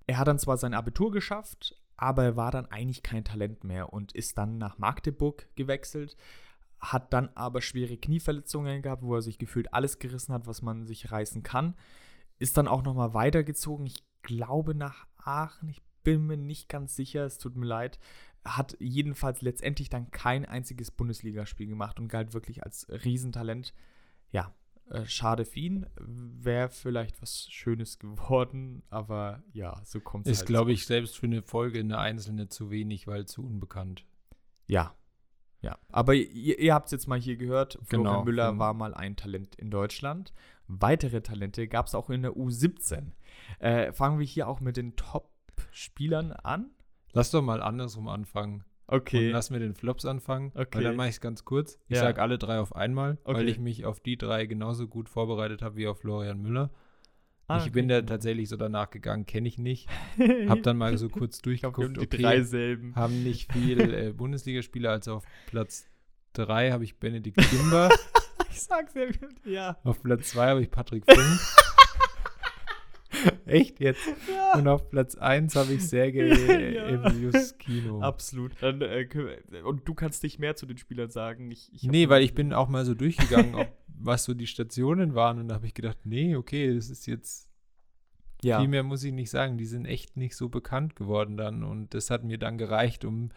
er hat dann zwar sein Abitur geschafft, aber er war dann eigentlich kein Talent mehr und ist dann nach Magdeburg gewechselt, hat dann aber schwere Knieverletzungen gehabt, wo er sich gefühlt alles gerissen hat, was man sich reißen kann. Ist dann auch nochmal weitergezogen, ich glaube nach Aachen, ich bin mir nicht ganz sicher, es tut mir leid. Hat jedenfalls letztendlich dann kein einziges Bundesligaspiel gemacht und galt wirklich als Riesentalent. Ja, äh, schade für ihn. Wäre vielleicht was Schönes [laughs] geworden, aber ja, so kommt es Ist, halt. glaube ich, selbst für eine Folge eine einzelne zu wenig, weil zu unbekannt. Ja. Ja. Aber ihr, ihr habt es jetzt mal hier gehört. Florian Genau, Müller von- war mal ein Talent in Deutschland. Weitere Talente gab es auch in der U17. Äh, fangen wir hier auch mit den Top-Spielern an. Lass doch mal andersrum anfangen. Okay. Und lass mir den Flops anfangen. Okay. Weil dann mache ich es ganz kurz. Ich Ja. sage alle drei auf einmal, weil Okay. ich mich auf die drei genauso gut vorbereitet habe wie auf Florian Müller. Ah, ich okay. bin da tatsächlich so danach gegangen, kenne ich nicht. [laughs] Hab dann mal so kurz durchgeguckt, die okay, drei selben. haben nicht viel [laughs] äh, Bundesligaspieler, also auf Platz drei habe ich Benedikt Kimber, [laughs] Ich sag's ja. Ja. auf Platz zwei habe ich Patrick Funk [laughs] Echt jetzt? Ja. Und auf Platz 1 habe ich Sergei [laughs] Ja. Evelyuskino. Absolut. Dann, äh, wir- und du kannst nicht mehr zu den Spielern sagen. Ich, ich Nee, weil ich bin auch mal so durchgegangen, ob, [laughs] was so die Stationen waren. Und da habe ich gedacht, nee, okay, das ist jetzt ja. Viel mehr muss ich nicht sagen. Die sind echt nicht so bekannt geworden dann. Und das hat mir dann gereicht, um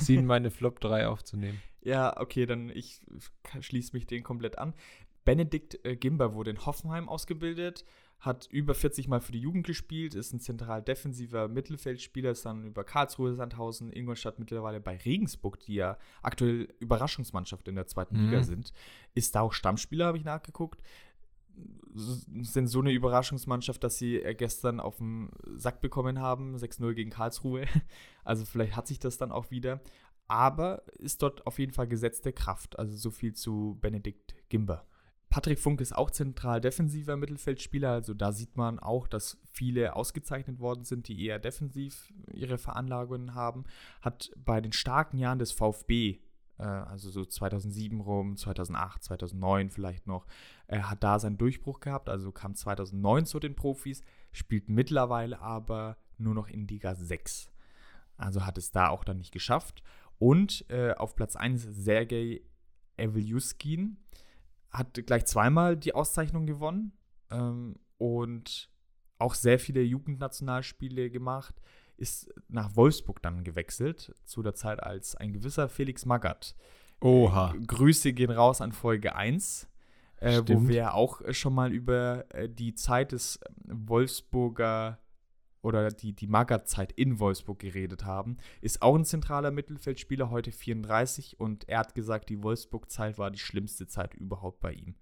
sie in meine Flop 3 aufzunehmen. Ja, okay, dann ich schließe mich den komplett an. Benedikt äh, Gimber wurde in Hoffenheim ausgebildet, hat über 40 Mal für die Jugend gespielt, ist ein zentral defensiver Mittelfeldspieler, ist dann über Karlsruhe, Sandhausen, Ingolstadt mittlerweile bei Regensburg, die ja aktuell Überraschungsmannschaft in der zweiten Mhm. Liga sind. Ist da auch Stammspieler, habe ich nachgeguckt. Sind so eine Überraschungsmannschaft, dass sie äh, gestern auf den Sack bekommen haben, 6-0 gegen Karlsruhe. [laughs] Also vielleicht hat sich das dann auch wieder aber ist dort auf jeden Fall gesetzte Kraft. Also so viel zu Benedikt Gimber. Patrick Funk ist auch zentral defensiver Mittelfeldspieler, also da sieht man auch, dass viele ausgezeichnet worden sind, die eher defensiv ihre Veranlagungen haben. Hat bei den starken Jahren des VfB, äh, also so 2007 rum, 2008, 2009 vielleicht noch, äh, hat da seinen Durchbruch gehabt, also kam 2009 zu den Profis, spielt mittlerweile aber nur noch in Liga 6. Also hat es da auch dann nicht geschafft. Und äh, auf Platz 1 Sergei Evelyuskin hat gleich zweimal die Auszeichnung gewonnen ähm, und auch sehr viele Jugendnationalspiele gemacht. Ist nach Wolfsburg dann gewechselt, zu der Zeit als ein gewisser Felix Magath. Oha. Äh, Grüße gehen raus an Folge 1, äh, wo wir auch schon mal über äh, die Zeit des ähm, Wolfsburger oder die, die Magath-Zeit in Wolfsburg geredet haben. Ist auch ein zentraler Mittelfeldspieler, heute 34 und er hat gesagt, die Wolfsburg-Zeit war die schlimmste Zeit überhaupt bei ihm.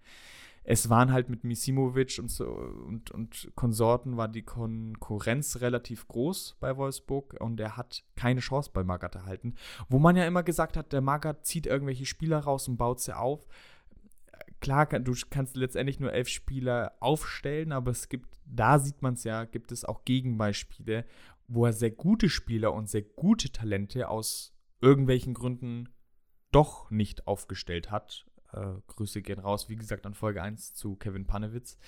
Es waren halt mit Misimovic und, so, und, und Konsorten war die Konkurrenz relativ groß bei Wolfsburg und er hat keine Chance bei Magath erhalten. Wo man ja immer gesagt hat, der Magath zieht irgendwelche Spieler raus und baut sie auf. Klar, du kannst letztendlich nur elf Spieler aufstellen, aber es gibt, da sieht man es ja, gibt es auch Gegenbeispiele, wo er sehr gute Spieler und sehr gute Talente aus irgendwelchen Gründen doch nicht aufgestellt hat. Äh, Grüße gehen raus, wie gesagt, an Folge 1 zu Kevin Panewitz.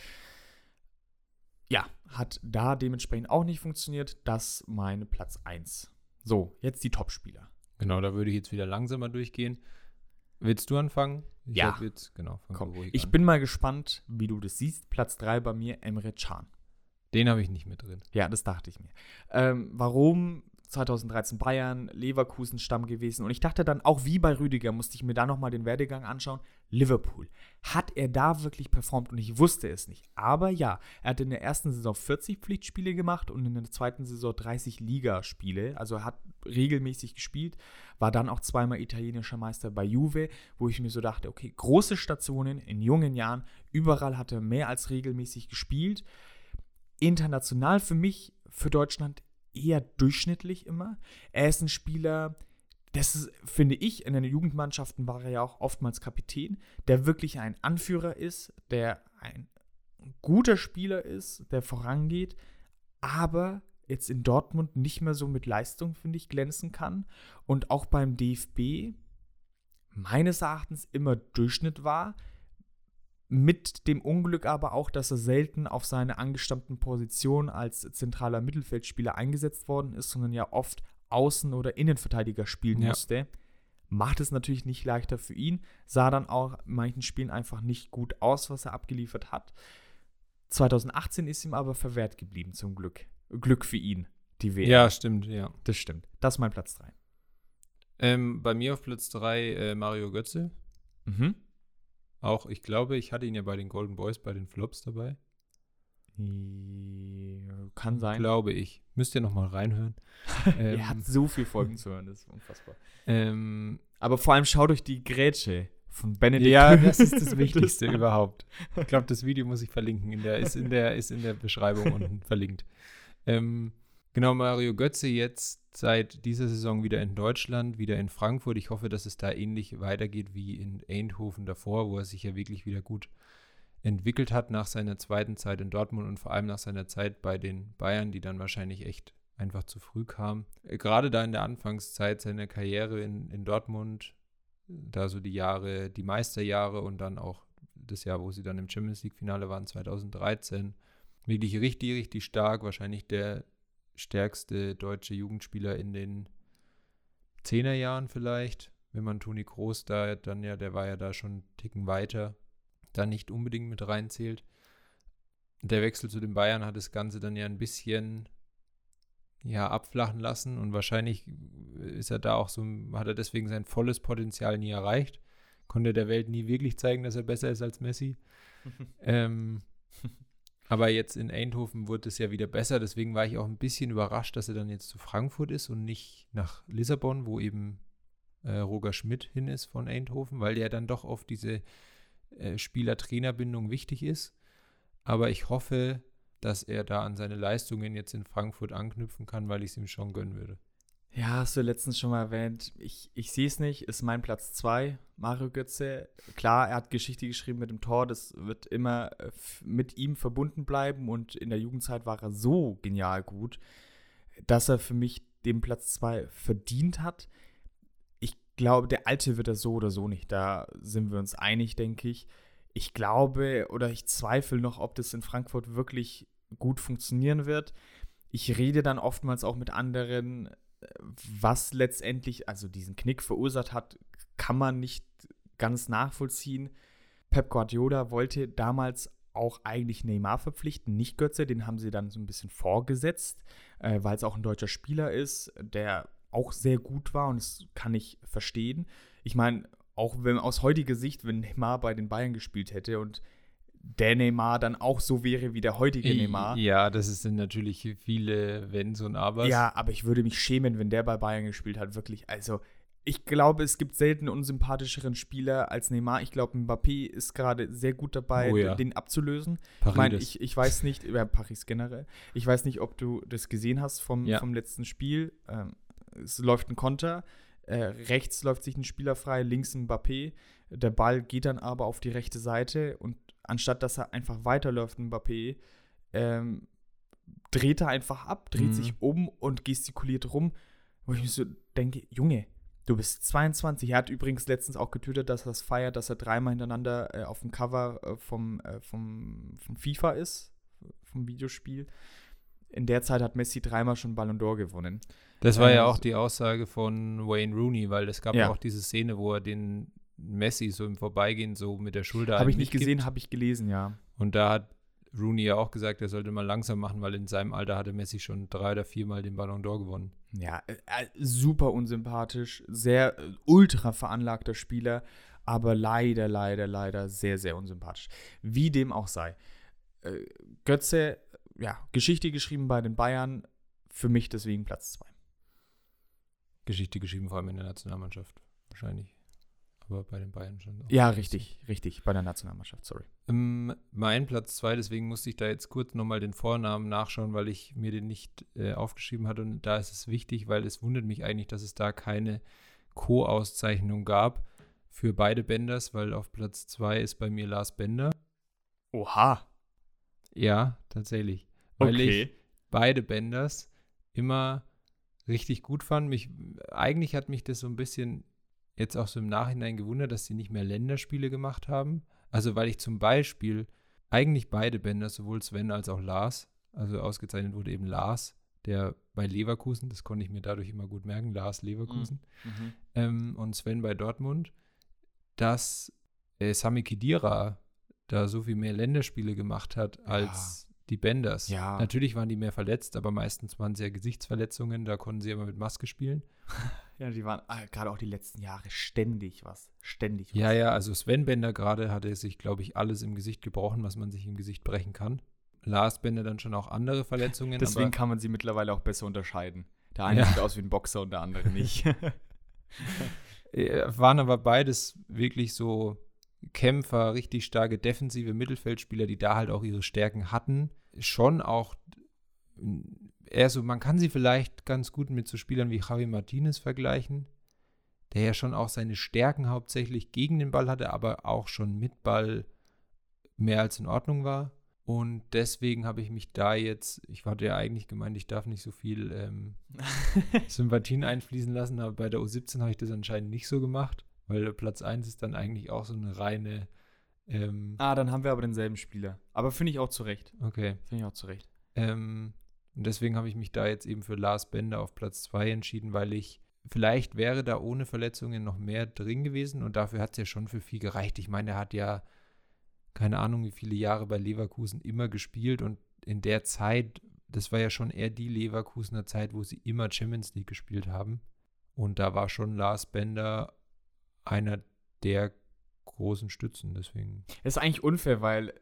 Ja, hat da dementsprechend auch nicht funktioniert. Das meine Platz 1. So, jetzt die Topspieler. Genau, da würde ich jetzt wieder langsamer durchgehen. Willst du anfangen? Ich Ja. Jetzt, genau, Komm, ich an. bin mal gespannt, wie du das siehst. Platz 3 bei mir, Emre Can. Den habe ich nicht mit drin. Ja, das dachte ich mir. Ähm, warum 2013 Bayern, Leverkusen Stamm gewesen und ich dachte dann auch wie bei Rüdiger musste ich mir da noch mal den Werdegang anschauen. Liverpool. Hat er da wirklich performt und ich wusste es nicht. Aber ja, er hat in der ersten Saison 40 Pflichtspiele gemacht und in der zweiten Saison 30 Ligaspiele. Also er hat regelmäßig gespielt, war dann auch zweimal italienischer Meister bei Juve, wo ich mir so dachte, okay, große Stationen in jungen Jahren, überall hat er mehr als regelmäßig gespielt international für mich, für Deutschland eher durchschnittlich immer. Er ist ein Spieler, das ist, finde ich, in den Jugendmannschaften war er ja auch oftmals Kapitän, der wirklich ein Anführer ist, der ein guter Spieler ist, der vorangeht, aber jetzt in Dortmund nicht mehr so mit Leistung, finde ich, glänzen kann. Und auch beim DFB meines Erachtens immer Durchschnitt war, mit dem Unglück aber auch, dass er selten auf seine angestammten Position als zentraler Mittelfeldspieler eingesetzt worden ist, sondern ja oft Außen- oder Innenverteidiger spielen Ja. musste. Macht es natürlich nicht leichter für ihn, sah dann auch in manchen Spielen einfach nicht gut aus, was er abgeliefert hat. 2018 ist ihm aber verwehrt geblieben, zum Glück. Glück für ihn, die WM. Ja, stimmt, ja. Das stimmt. Das ist mein Platz 3. Ähm, bei mir auf Platz 3 äh, Mario Götze. Mhm. Auch, ich glaube, ich hatte ihn ja bei den Golden Boys bei den Flops dabei. Kann sein. Glaube ich. Müsst ihr noch mal reinhören. ähm, [laughs] er hat so viel Folgen zu hören, das ist unfassbar. ähm, Aber vor allem schaut euch die Grätsche von Benedikt. ja, [laughs] das ist das Wichtigste überhaupt. Ich glaube, das Video muss ich verlinken. In der, ist, in der, ist in der Beschreibung unten verlinkt. Ähm, genau, Mario Götze jetzt seit dieser Saison wieder in Deutschland, wieder in Frankfurt. Ich hoffe, dass es da ähnlich weitergeht wie in Eindhoven davor, wo er sich ja wirklich wieder gut entwickelt hat nach seiner zweiten Zeit in Dortmund und vor allem nach seiner Zeit bei den Bayern, die dann wahrscheinlich echt einfach zu früh kam. Äh, Gerade da in der Anfangszeit seiner Karriere in, in Dortmund, da so die Jahre, die Meisterjahre und dann auch das Jahr, wo sie dann im Champions League-Finale waren, 2013, wirklich richtig, richtig stark. Wahrscheinlich der stärkste deutsche Jugendspieler in den Zehnerjahren vielleicht. Wenn man Toni Groß da dann ja, der war ja da schon einen Ticken weiter, da nicht unbedingt mit reinzählt. Der Wechsel zu den Bayern hat das Ganze dann ja ein bisschen ja, abflachen lassen und wahrscheinlich ist er da auch so, hat er deswegen sein volles Potenzial nie erreicht. Konnte der Welt nie wirklich zeigen, dass er besser ist als Messi. [laughs] ähm, [laughs] aber jetzt in Eindhoven wurde es ja wieder besser, deswegen war ich auch ein bisschen überrascht, dass er dann jetzt zu Frankfurt ist und nicht nach Lissabon, wo eben äh, Roger Schmidt hin ist von Eindhoven, weil der dann doch oft diese äh, Spieler-Trainer-Bindung wichtig ist. Aber ich hoffe, dass er da an seine Leistungen jetzt in Frankfurt anknüpfen kann, weil ich es ihm schon gönnen würde. Ja, hast du letztens schon mal erwähnt. Ich, ich sehe es nicht, ist mein Platz 2, Mario Götze. Klar, er hat Geschichte geschrieben mit dem Tor, das wird immer äh, mit ihm verbunden bleiben und in der Jugendzeit war er so genial gut, dass er für mich den Platz 2 verdient hat. Ich glaube, der Alte wird er so oder so nicht, da sind wir uns einig, denke ich. Ich glaube oder ich zweifle noch, ob das in Frankfurt wirklich gut funktionieren wird. Ich rede dann oftmals auch mit anderen was letztendlich, also diesen Knick verursacht hat, kann man nicht ganz nachvollziehen. Pep Guardiola wollte damals auch eigentlich Neymar verpflichten, nicht Götze, den haben sie dann so ein bisschen vorgesetzt, äh, weil es auch ein deutscher Spieler ist, der auch sehr gut war und das kann ich verstehen. Ich meine, auch wenn aus heutiger Sicht, wenn Neymar bei den Bayern gespielt hätte und der Neymar dann auch so wäre wie der heutige Neymar. Ja, das sind natürlich viele Wenns und Abers. Ja, aber ich würde mich schämen, wenn der bei Bayern gespielt hat, wirklich. Also, ich glaube, es gibt selten unsympathischeren Spieler als Neymar. Ich glaube, Mbappé ist gerade sehr gut dabei, oh, ja. den abzulösen. Paris. Ich meine, ich, ich weiß nicht, über Paris generell, ich weiß nicht, ob du das gesehen hast vom, ja. vom letzten Spiel. Ähm, es läuft ein Konter, äh, rechts läuft sich ein Spieler frei, links ein Mbappé. Der Ball geht dann aber auf die rechte Seite und anstatt dass er einfach weiterläuft, Mbappé, ähm, dreht er einfach ab, dreht mhm. sich um und gestikuliert rum. Wo ich mir so denke, Junge, du bist 22. Er hat übrigens letztens auch getötet, dass er es feiert, dass er dreimal hintereinander äh, auf dem Cover äh, vom, äh, vom, vom FIFA ist, vom Videospiel. In der Zeit hat Messi dreimal schon Ballon d'Or gewonnen. Das war ja ähm, auch die Aussage von Wayne Rooney, weil es gab ja auch diese Szene, wo er den Messi so im Vorbeigehen so mit der Schulter. Habe ich nicht gesehen, habe ich gelesen, ja. Und da hat Rooney ja auch gesagt, er sollte mal langsam machen, weil in seinem Alter hatte Messi schon drei oder viermal den Ballon d'Or gewonnen. Ja, äh, äh, super unsympathisch, sehr äh, ultra veranlagter Spieler, aber leider, leider, leider sehr, sehr unsympathisch. Wie dem auch sei. Äh, Götze, ja, Geschichte geschrieben bei den Bayern, für mich deswegen Platz zwei. Geschichte geschrieben, vor allem in der Nationalmannschaft, wahrscheinlich aber bei den Bayern schon. Ja, richtig, richtig, bei der Nationalmannschaft, sorry. Ähm, mein Platz zwei, deswegen musste ich da jetzt kurz nochmal den Vornamen nachschauen, weil ich mir den nicht äh, aufgeschrieben hatte. Und da ist es wichtig, weil es wundert mich eigentlich, dass es da keine Co-Auszeichnung gab für beide Benders, weil auf Platz zwei ist bei mir Lars Bender. Oha. Ja, tatsächlich. Weil okay. ich beide Benders immer richtig gut fand. Mich, eigentlich hat mich das so ein bisschen jetzt auch so im Nachhinein gewundert, dass sie nicht mehr Länderspiele gemacht haben. Also weil ich zum Beispiel eigentlich beide Bänder, sowohl Sven als auch Lars, also ausgezeichnet wurde eben Lars, der bei Leverkusen, das konnte ich mir dadurch immer gut merken, Lars Leverkusen, mhm. mhm. ähm, und Sven bei Dortmund, dass äh, Sami Khedira da so viel mehr Länderspiele gemacht hat als ja. die Benders. Ja. Natürlich waren die mehr verletzt, aber meistens waren sie ja Gesichtsverletzungen, da konnten sie immer mit Maske spielen. [laughs] Ja, die waren ah, gerade auch die letzten Jahre ständig was. Ständig was. Ja, ja, also Sven Bender gerade hatte sich, glaube ich, alles im Gesicht gebrochen, was man sich im Gesicht brechen kann. Lars Bender dann schon auch andere Verletzungen. Deswegen kann man sie mittlerweile auch besser unterscheiden. Der eine ja. sieht aus wie ein Boxer und der andere [laughs] nicht. waren aber beides wirklich so Kämpfer, richtig starke defensive Mittelfeldspieler, die da halt auch ihre Stärken hatten. Schon auch eher so, man kann sie vielleicht ganz gut mit so Spielern wie Javi Martinez vergleichen, der ja schon auch seine Stärken hauptsächlich gegen den Ball hatte, aber auch schon mit Ball mehr als in Ordnung war. Und deswegen habe ich mich da jetzt, ich hatte ja eigentlich gemeint, ich darf nicht so viel ähm, [laughs] Sympathien einfließen lassen, aber bei der U17 habe ich das anscheinend nicht so gemacht, weil Platz 1 ist dann eigentlich auch so eine reine Ähm, Ah, dann haben wir aber denselben Spieler. Aber finde ich auch zu Recht. okay. Finde ich auch zu Recht. Ähm, und deswegen habe ich mich da jetzt eben für Lars Bender auf Platz 2 entschieden, weil ich vielleicht wäre da ohne Verletzungen noch mehr drin gewesen und dafür hat es ja schon für viel gereicht. Ich meine, er hat ja keine Ahnung, wie viele Jahre bei Leverkusen immer gespielt und in der Zeit, das war ja schon eher die Leverkusener Zeit, wo sie immer Champions League gespielt haben. Und da war schon Lars Bender einer der großen Stützen, deswegen. Es ist eigentlich unfair, weil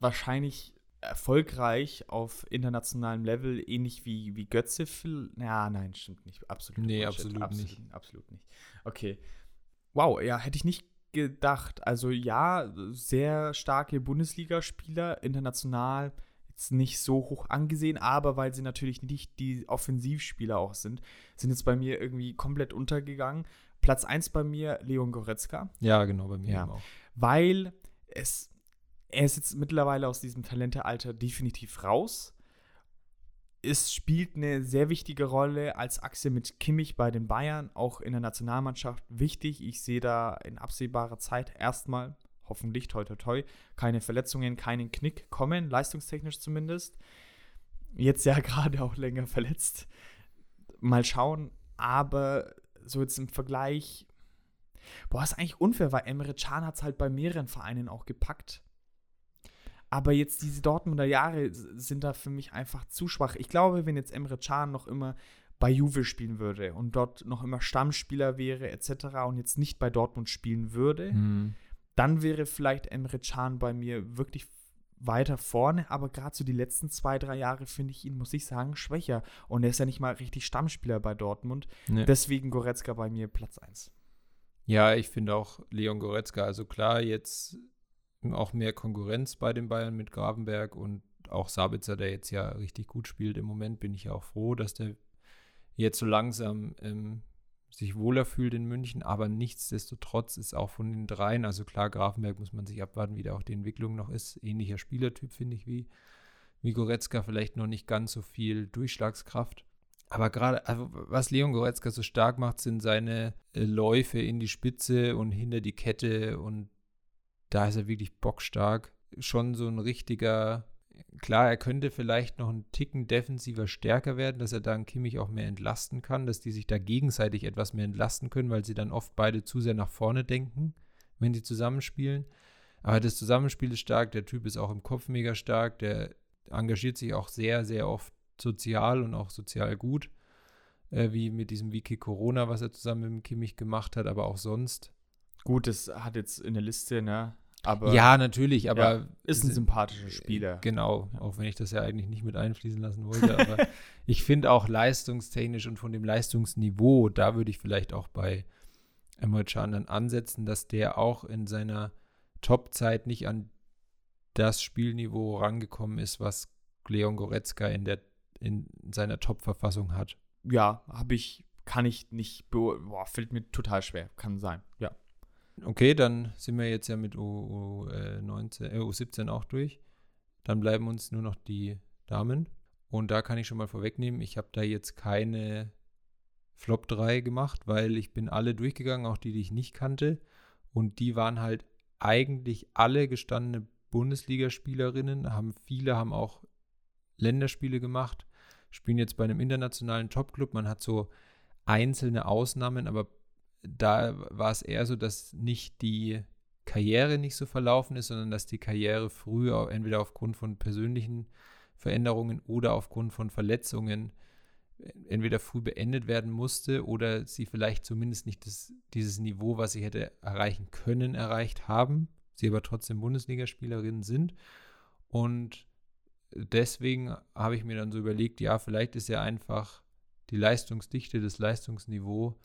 wahrscheinlich erfolgreich auf internationalem Level, ähnlich wie, wie Götze. Ja, nein, stimmt nicht. Absolut. Nee, Bullshit. absolut nicht. Absolut nicht. Okay. Wow, ja, hätte ich nicht gedacht. Also ja, sehr starke Bundesligaspieler, international jetzt nicht so hoch angesehen, aber weil sie natürlich nicht die Offensivspieler auch sind, sind jetzt bei mir irgendwie komplett untergegangen. Platz 1 bei mir Leon Goretzka Ja, genau, bei mir Ja. auch. weil es, er ist jetzt mittlerweile aus diesem Talentealter definitiv raus. Es spielt eine sehr wichtige Rolle als Achse mit Kimmich bei den Bayern, auch in der Nationalmannschaft wichtig. Ich sehe da in absehbarer Zeit erstmal, hoffentlich, toi toi toi, keine Verletzungen, keinen Knick kommen, leistungstechnisch zumindest. Jetzt ja [laughs] gerade auch länger verletzt. Mal schauen, aber so jetzt im Vergleich Boah, ist eigentlich unfair, weil Emre Can hat es halt bei mehreren Vereinen auch gepackt. Aber jetzt diese Dortmunder Jahre sind da für mich einfach zu schwach. Ich glaube, wenn jetzt Emre Can noch immer bei Juve spielen würde und dort noch immer Stammspieler wäre etc. und jetzt nicht bei Dortmund spielen würde, Mhm. dann wäre vielleicht Emre Can bei mir wirklich weiter vorne, aber gerade so die letzten zwei, drei Jahre finde ich ihn, muss ich sagen, schwächer. Und er ist ja nicht mal richtig Stammspieler bei Dortmund. Nee. Deswegen Goretzka bei mir Platz 1. Ja, ich finde auch Leon Goretzka, also klar, jetzt auch mehr Konkurrenz bei den Bayern mit Gravenberg und auch Sabitzer, der jetzt ja richtig gut spielt im Moment, bin ich ja auch froh, dass der jetzt so langsam ähm, sich wohler fühlt in München, aber nichtsdestotrotz ist auch von den dreien, also klar, Grafenberg muss man sich abwarten, wie da auch die Entwicklung noch ist, ähnlicher Spielertyp, finde ich, wie, wie Goretzka, vielleicht noch nicht ganz so viel Durchschlagskraft. Aber gerade, also was Leon Goretzka so stark macht, sind seine äh, Läufe in die Spitze und hinter die Kette und da ist er wirklich bockstark. Schon so ein richtiger, klar, er könnte vielleicht noch einen Ticken defensiver stärker werden, dass er dann Kimmich auch mehr entlasten kann, dass die sich da gegenseitig etwas mehr entlasten können, weil sie dann oft beide zu sehr nach vorne denken, wenn sie zusammenspielen. Aber das Zusammenspiel ist stark, der Typ ist auch im Kopf mega stark, der engagiert sich auch sehr, sehr oft sozial und auch sozial gut, äh, wie mit diesem Wiki Corona, was er zusammen mit dem Kimmich gemacht hat, aber auch sonst. Gut, das hat jetzt in der Liste, ne? Aber ja, natürlich, aber ja, ist ein sympathischer Spieler. Genau, auch wenn ich das ja eigentlich nicht mit einfließen lassen wollte. [laughs] Aber ich finde auch leistungstechnisch und von dem Leistungsniveau, da würde ich vielleicht auch bei Emre Can dann ansetzen, dass der auch in seiner Topzeit nicht an das Spielniveau rangekommen ist, was Leon Goretzka in, der, in seiner Top-Verfassung hat. Ja, habe ich, kann ich nicht, boah, fällt mir total schwer. Kann sein, ja. Okay, dann sind wir jetzt ja mit U, U19, äh, U17 auch durch. Dann bleiben uns nur noch die Damen. Und da kann ich schon mal vorwegnehmen, ich habe da jetzt keine Flop 3 gemacht, weil ich bin alle durchgegangen, auch die, die ich nicht kannte. Und die waren halt eigentlich alle gestandene Bundesligaspielerinnen, haben viele haben auch Länderspiele gemacht, spielen jetzt bei einem internationalen Topclub. Man hat so einzelne Ausnahmen, aber da war es eher so, dass nicht die Karriere nicht so verlaufen ist, sondern dass die Karriere früher entweder aufgrund von persönlichen Veränderungen oder aufgrund von Verletzungen entweder früh beendet werden musste oder sie vielleicht zumindest nicht das, dieses Niveau, was sie hätte erreichen können, erreicht haben. Sie aber trotzdem Bundesligaspielerinnen sind. Und deswegen habe ich mir dann so überlegt, ja, vielleicht ist ja einfach die Leistungsdichte, das Leistungsniveau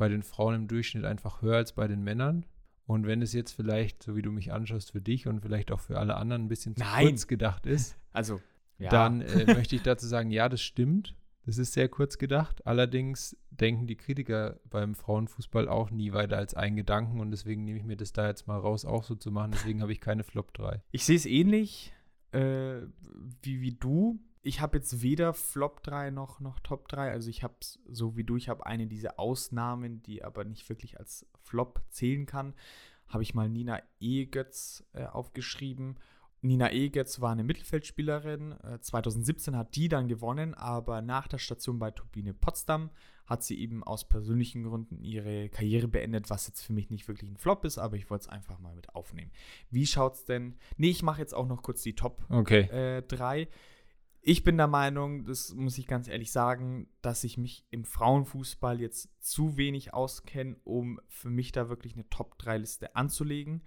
bei den Frauen im Durchschnitt einfach höher als bei den Männern. Und wenn es jetzt vielleicht, so wie du mich anschaust, für dich und vielleicht auch für alle anderen ein bisschen zu Nein. kurz gedacht ist, Also, ja. dann äh, [laughs] möchte ich dazu sagen, ja, das stimmt. Das ist sehr kurz gedacht. Allerdings denken die Kritiker beim Frauenfußball auch nie weiter als einen Gedanken und deswegen nehme ich mir das da jetzt mal raus, auch so zu machen. Deswegen habe ich keine Flop 3. Ich sehe es ähnlich äh, wie, wie du. Ich habe jetzt weder Flop 3 noch, noch Top 3. Also ich habe es so wie du, ich habe eine dieser Ausnahmen, die aber nicht wirklich als Flop zählen kann. habe ich mal Nina Egetz äh, aufgeschrieben. Nina Egetz war eine Mittelfeldspielerin. 2017 äh, hat die dann gewonnen, aber nach der Station bei Turbine Potsdam hat sie eben aus persönlichen Gründen ihre Karriere beendet, was jetzt für mich nicht wirklich ein Flop ist, aber ich wollte es einfach mal mit aufnehmen. Wie schaut's denn? Nee, ich mache jetzt auch noch kurz die Top 3. Okay. Äh, ich bin der Meinung, das muss ich ganz ehrlich sagen, dass ich mich im Frauenfußball jetzt zu wenig auskenne, um für mich da wirklich eine Top-3-Liste anzulegen.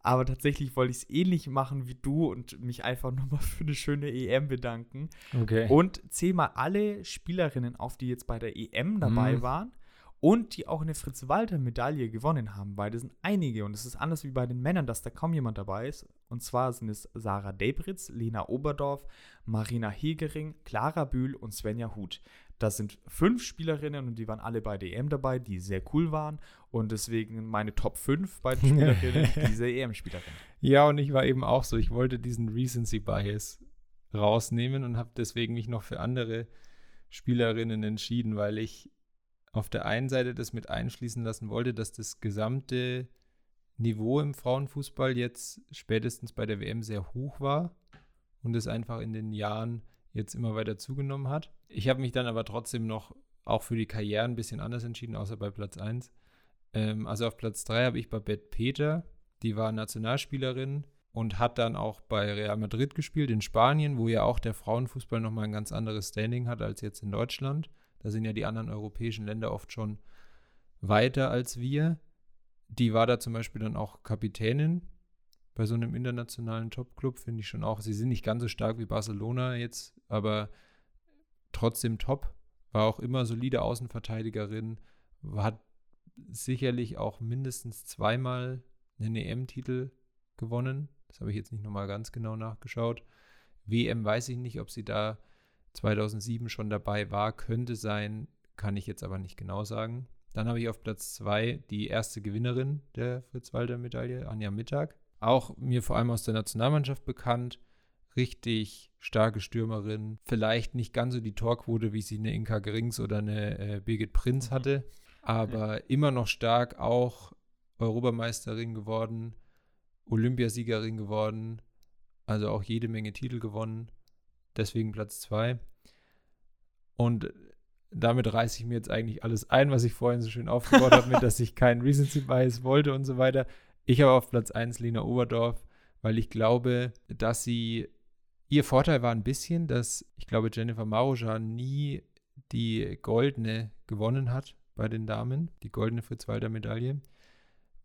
Aber tatsächlich wollte ich es ähnlich machen wie du und mich einfach nochmal für eine schöne EM bedanken. Okay. Und zähl mal alle Spielerinnen auf, die jetzt bei der EM dabei mhm. waren und die auch eine Fritz-Walter-Medaille gewonnen haben, weil das sind einige und es ist anders wie bei den Männern, dass da kaum jemand dabei ist. Und zwar sind es Sarah Debritz, Lena Oberdorf, Marina Hegering, Clara Bühl und Svenja Huth. Das sind fünf Spielerinnen und die waren alle bei der EM dabei, die sehr cool waren. Und deswegen meine Top 5 bei den [laughs] Spielerinnen, diese EM-Spielerin. Ja, und ich war eben auch so. Ich wollte diesen Recency Bias rausnehmen und habe deswegen mich noch für andere Spielerinnen entschieden, weil ich auf der einen Seite das mit einschließen lassen wollte, dass das gesamte Niveau im Frauenfußball jetzt spätestens bei der WM sehr hoch war und es einfach in den Jahren jetzt immer weiter zugenommen hat. Ich habe mich dann aber trotzdem noch auch für die Karriere ein bisschen anders entschieden, außer bei Platz 1. Ähm, also auf Platz 3 habe ich Babette Peter, die war Nationalspielerin und hat dann auch bei Real Madrid gespielt in Spanien, wo ja auch der Frauenfußball nochmal ein ganz anderes Standing hat als jetzt in Deutschland. Da sind ja die anderen europäischen Länder oft schon weiter als wir. Die war da zum Beispiel dann auch Kapitänin bei so einem internationalen Top-Club, finde ich schon auch. Sie sind nicht ganz so stark wie Barcelona jetzt, aber trotzdem top. War auch immer solide Außenverteidigerin, hat sicherlich auch mindestens zweimal einen EM-Titel gewonnen. Das habe ich jetzt nicht nochmal ganz genau nachgeschaut. WM weiß ich nicht, ob sie da 2007 schon dabei war. Könnte sein, kann ich jetzt aber nicht genau sagen. Dann habe ich auf Platz zwei die erste Gewinnerin der Fritz-Walter-Medaille, Anja Mittag auch mir vor allem aus der Nationalmannschaft bekannt. Richtig starke Stürmerin. Vielleicht nicht ganz so die Torquote, wie sie eine Inka Grings oder eine äh, Birgit Prinz mhm. hatte, aber ja. immer noch stark, auch Europameisterin geworden, Olympiasiegerin geworden, also auch jede Menge Titel gewonnen. Deswegen Platz 2. Und damit reiße ich mir jetzt eigentlich alles ein, was ich vorhin so schön aufgebaut habe, mit dass ich keinen Recency Bias wollte und so weiter. Ich habe auf Platz 1 Lena Oberdorf, weil ich glaube, dass sie, ihr Vorteil war ein bisschen, dass ich glaube, Jennifer Marujan nie die goldene gewonnen hat bei den Damen, die goldene Fritz-Walter-Medaille.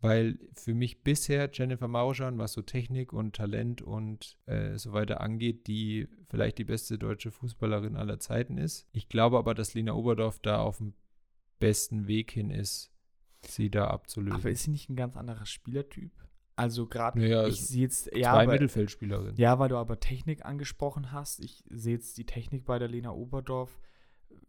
Weil für mich bisher Jennifer Marujan, was so Technik und Talent und äh, so weiter angeht, die vielleicht die beste deutsche Fußballerin aller Zeiten ist. Ich glaube aber, dass Lena Oberdorf da auf dem besten Weg hin ist, sie da abzulösen. Aber ist sie nicht ein ganz anderer Spielertyp? Also gerade, naja, ich sehe jetzt ja, zwei Mittelfeldspielerinnen. Ja, weil du aber Technik angesprochen hast. Ich sehe jetzt die Technik bei der Lena Oberdorf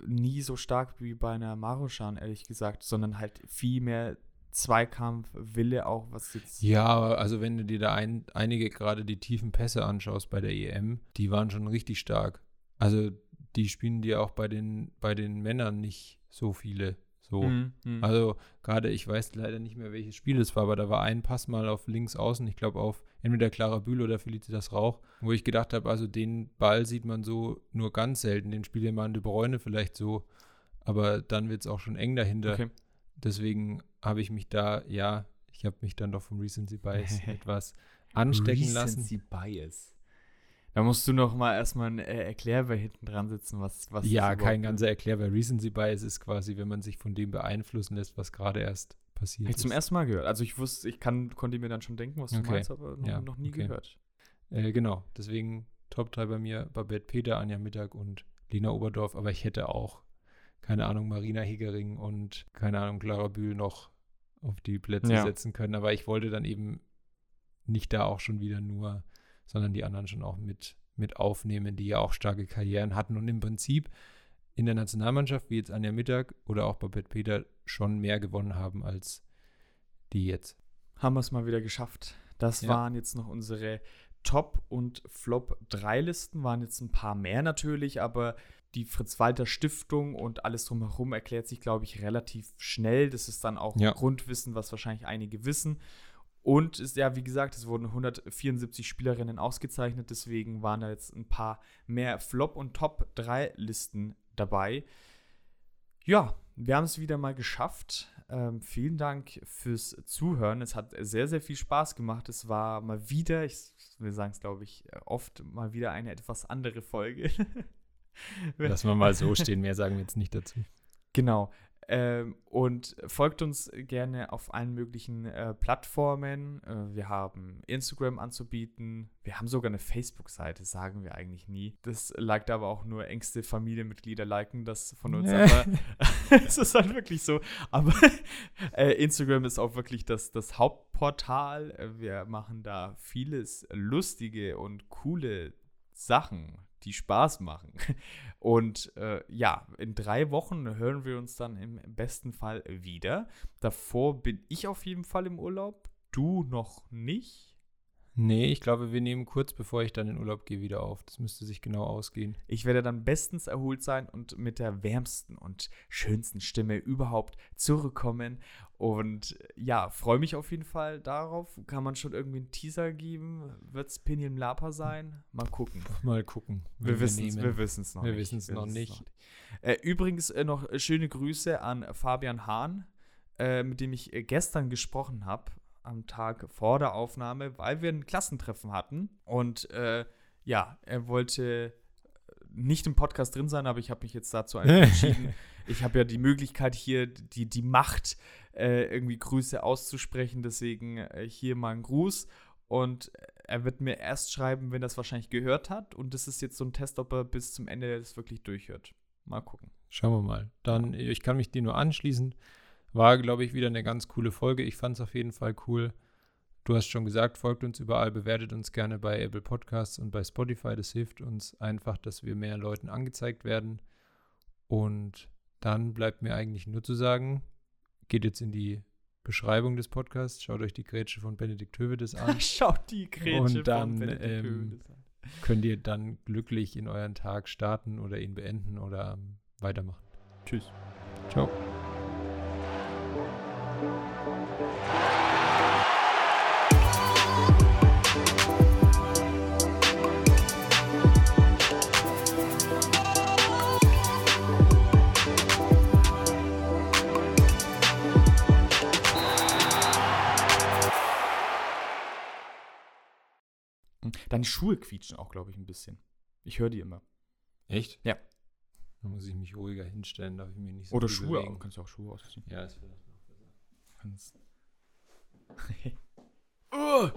nie so stark wie bei einer Maruschan, ehrlich gesagt, sondern halt viel mehr Zweikampf, Wille auch, was jetzt. Ja, also wenn du dir da ein, einige gerade die tiefen Pässe anschaust bei der EM, die waren schon richtig stark. Also die spielen dir auch bei den, bei den Männern nicht so viele. So. Mhm, mh. Also gerade, ich weiß leider nicht mehr, welches Spiel es war, aber da war ein Pass mal auf links außen, ich glaube auf entweder Clara Bühl oder Felicitas Rauch, wo ich gedacht habe, also den Ball sieht man so nur ganz selten, den spielt ja mal De Bruyne vielleicht so, aber dann wird es auch schon eng dahinter. Okay. Deswegen habe ich mich da, ja, ich habe mich dann doch vom Recency Bias [laughs] etwas anstecken Recency lassen. Recency Bias. Da musst du noch mal erstmal ein äh, Erklärwer hinten dran sitzen, was, was Ja, kein ganzer Erklärwer. Recency Bias ist quasi, wenn man sich von dem beeinflussen lässt, was gerade erst passiert Hab ich zum ersten Mal gehört. Also ich wusste, ich kann, konnte mir dann schon denken, was du okay. meinst, aber noch, ja, noch nie okay. gehört. Äh, genau, deswegen Top 3 bei mir, Babette Peter, Anja Mittag und Lina Oberdorf, aber ich hätte auch, keine Ahnung, Marina Hegering und, keine Ahnung, Clara Bühl noch auf die Plätze ja. setzen können, aber ich wollte dann eben nicht da auch schon wieder nur sondern die anderen schon auch mit, mit aufnehmen, die ja auch starke Karrieren hatten und im Prinzip in der Nationalmannschaft, wie jetzt Anja Mittag oder auch Babette Peter, schon mehr gewonnen haben als die jetzt. Haben wir es mal wieder geschafft. Das ja. waren jetzt noch unsere Top- und Flop-3-Listen, waren jetzt ein paar mehr natürlich, aber die Fritz-Walter-Stiftung und alles drumherum erklärt sich, glaube ich, relativ schnell. Das ist dann auch ja. Grundwissen, was wahrscheinlich einige wissen. Und ist, ja, wie gesagt, es wurden 174 Spielerinnen ausgezeichnet, deswegen waren da jetzt ein paar mehr Flop- und Top-3-Listen dabei. Ja, wir haben es wieder mal geschafft. Ähm, vielen Dank fürs Zuhören. Es hat sehr, sehr viel Spaß gemacht. Es war mal wieder, ich, wir sagen es glaube ich oft, mal wieder eine etwas andere Folge. [laughs] [laughs] Lass wir mal so stehen, mehr sagen wir jetzt nicht dazu. Genau. Ähm, und folgt uns gerne auf allen möglichen äh, Plattformen. Äh, wir haben Instagram anzubieten. Wir haben sogar eine Facebook-Seite, sagen wir eigentlich nie. Das liked aber auch nur engste Familienmitglieder liken das von uns. aber [laughs] es ist halt wirklich so. Aber [laughs] äh, Instagram ist auch wirklich das, das Hauptportal. Äh, wir machen da vieles lustige und coole Sachen die Spaß machen. [laughs] Und äh, ja, in drei Wochen hören wir uns dann im besten Fall wieder. Davor bin ich auf jeden Fall im Urlaub. Du noch nicht? Nee, ich glaube, wir nehmen kurz bevor ich dann in Urlaub gehe wieder auf. Das müsste sich genau ausgehen. Ich werde dann bestens erholt sein und mit der wärmsten und schönsten Stimme überhaupt zurückkommen. Und ja, freue mich auf jeden Fall darauf. Kann man schon irgendwie einen Teaser geben? Wird es Pinion Lapa sein? Mal gucken. Mal gucken. Wir wissen es wir wissen's noch wir nicht. Wir wissen es noch nicht. Äh, übrigens äh, noch schöne Grüße an Fabian Hahn, äh, mit dem ich gestern gesprochen habe am Tag vor der Aufnahme, weil wir ein Klassentreffen hatten. Und äh, ja, er wollte nicht im Podcast drin sein, aber ich habe mich jetzt dazu [laughs] entschieden. ich habe ja die Möglichkeit hier, die, die Macht, äh, irgendwie Grüße auszusprechen. Deswegen äh, hier mal ein Gruß. Und er wird mir erst schreiben, wenn er es wahrscheinlich gehört hat. Und das ist jetzt so ein Test, ob er bis zum Ende das wirklich durchhört. Mal gucken. Schauen wir mal. Dann, ich kann mich dir nur anschließen. War, glaube ich, wieder eine ganz coole Folge. Ich fand es auf jeden Fall cool. Du hast schon gesagt, folgt uns überall, bewertet uns gerne bei Apple Podcasts und bei Spotify. Das hilft uns einfach, dass wir mehr Leuten angezeigt werden. Und dann bleibt mir eigentlich nur zu sagen, geht jetzt in die Beschreibung des Podcasts, schaut euch die Grätsche von Benedikt Hövedes an. [laughs] schaut die Grätsche und dann, von Benedikt ähm, Hövedes an. Könnt ihr dann glücklich in euren Tag starten oder ihn beenden oder ähm, weitermachen. Tschüss. Ciao. Deine Schuhe quietschen auch, glaube ich, ein bisschen. Ich höre die immer. Echt? Ja. Dann muss ich mich ruhiger hinstellen, darf ich mir nicht so Oder Schuhe, bewegen. kannst du auch Schuhe ausziehen. Ja, das wäre noch besser. Kannst. [laughs] oh!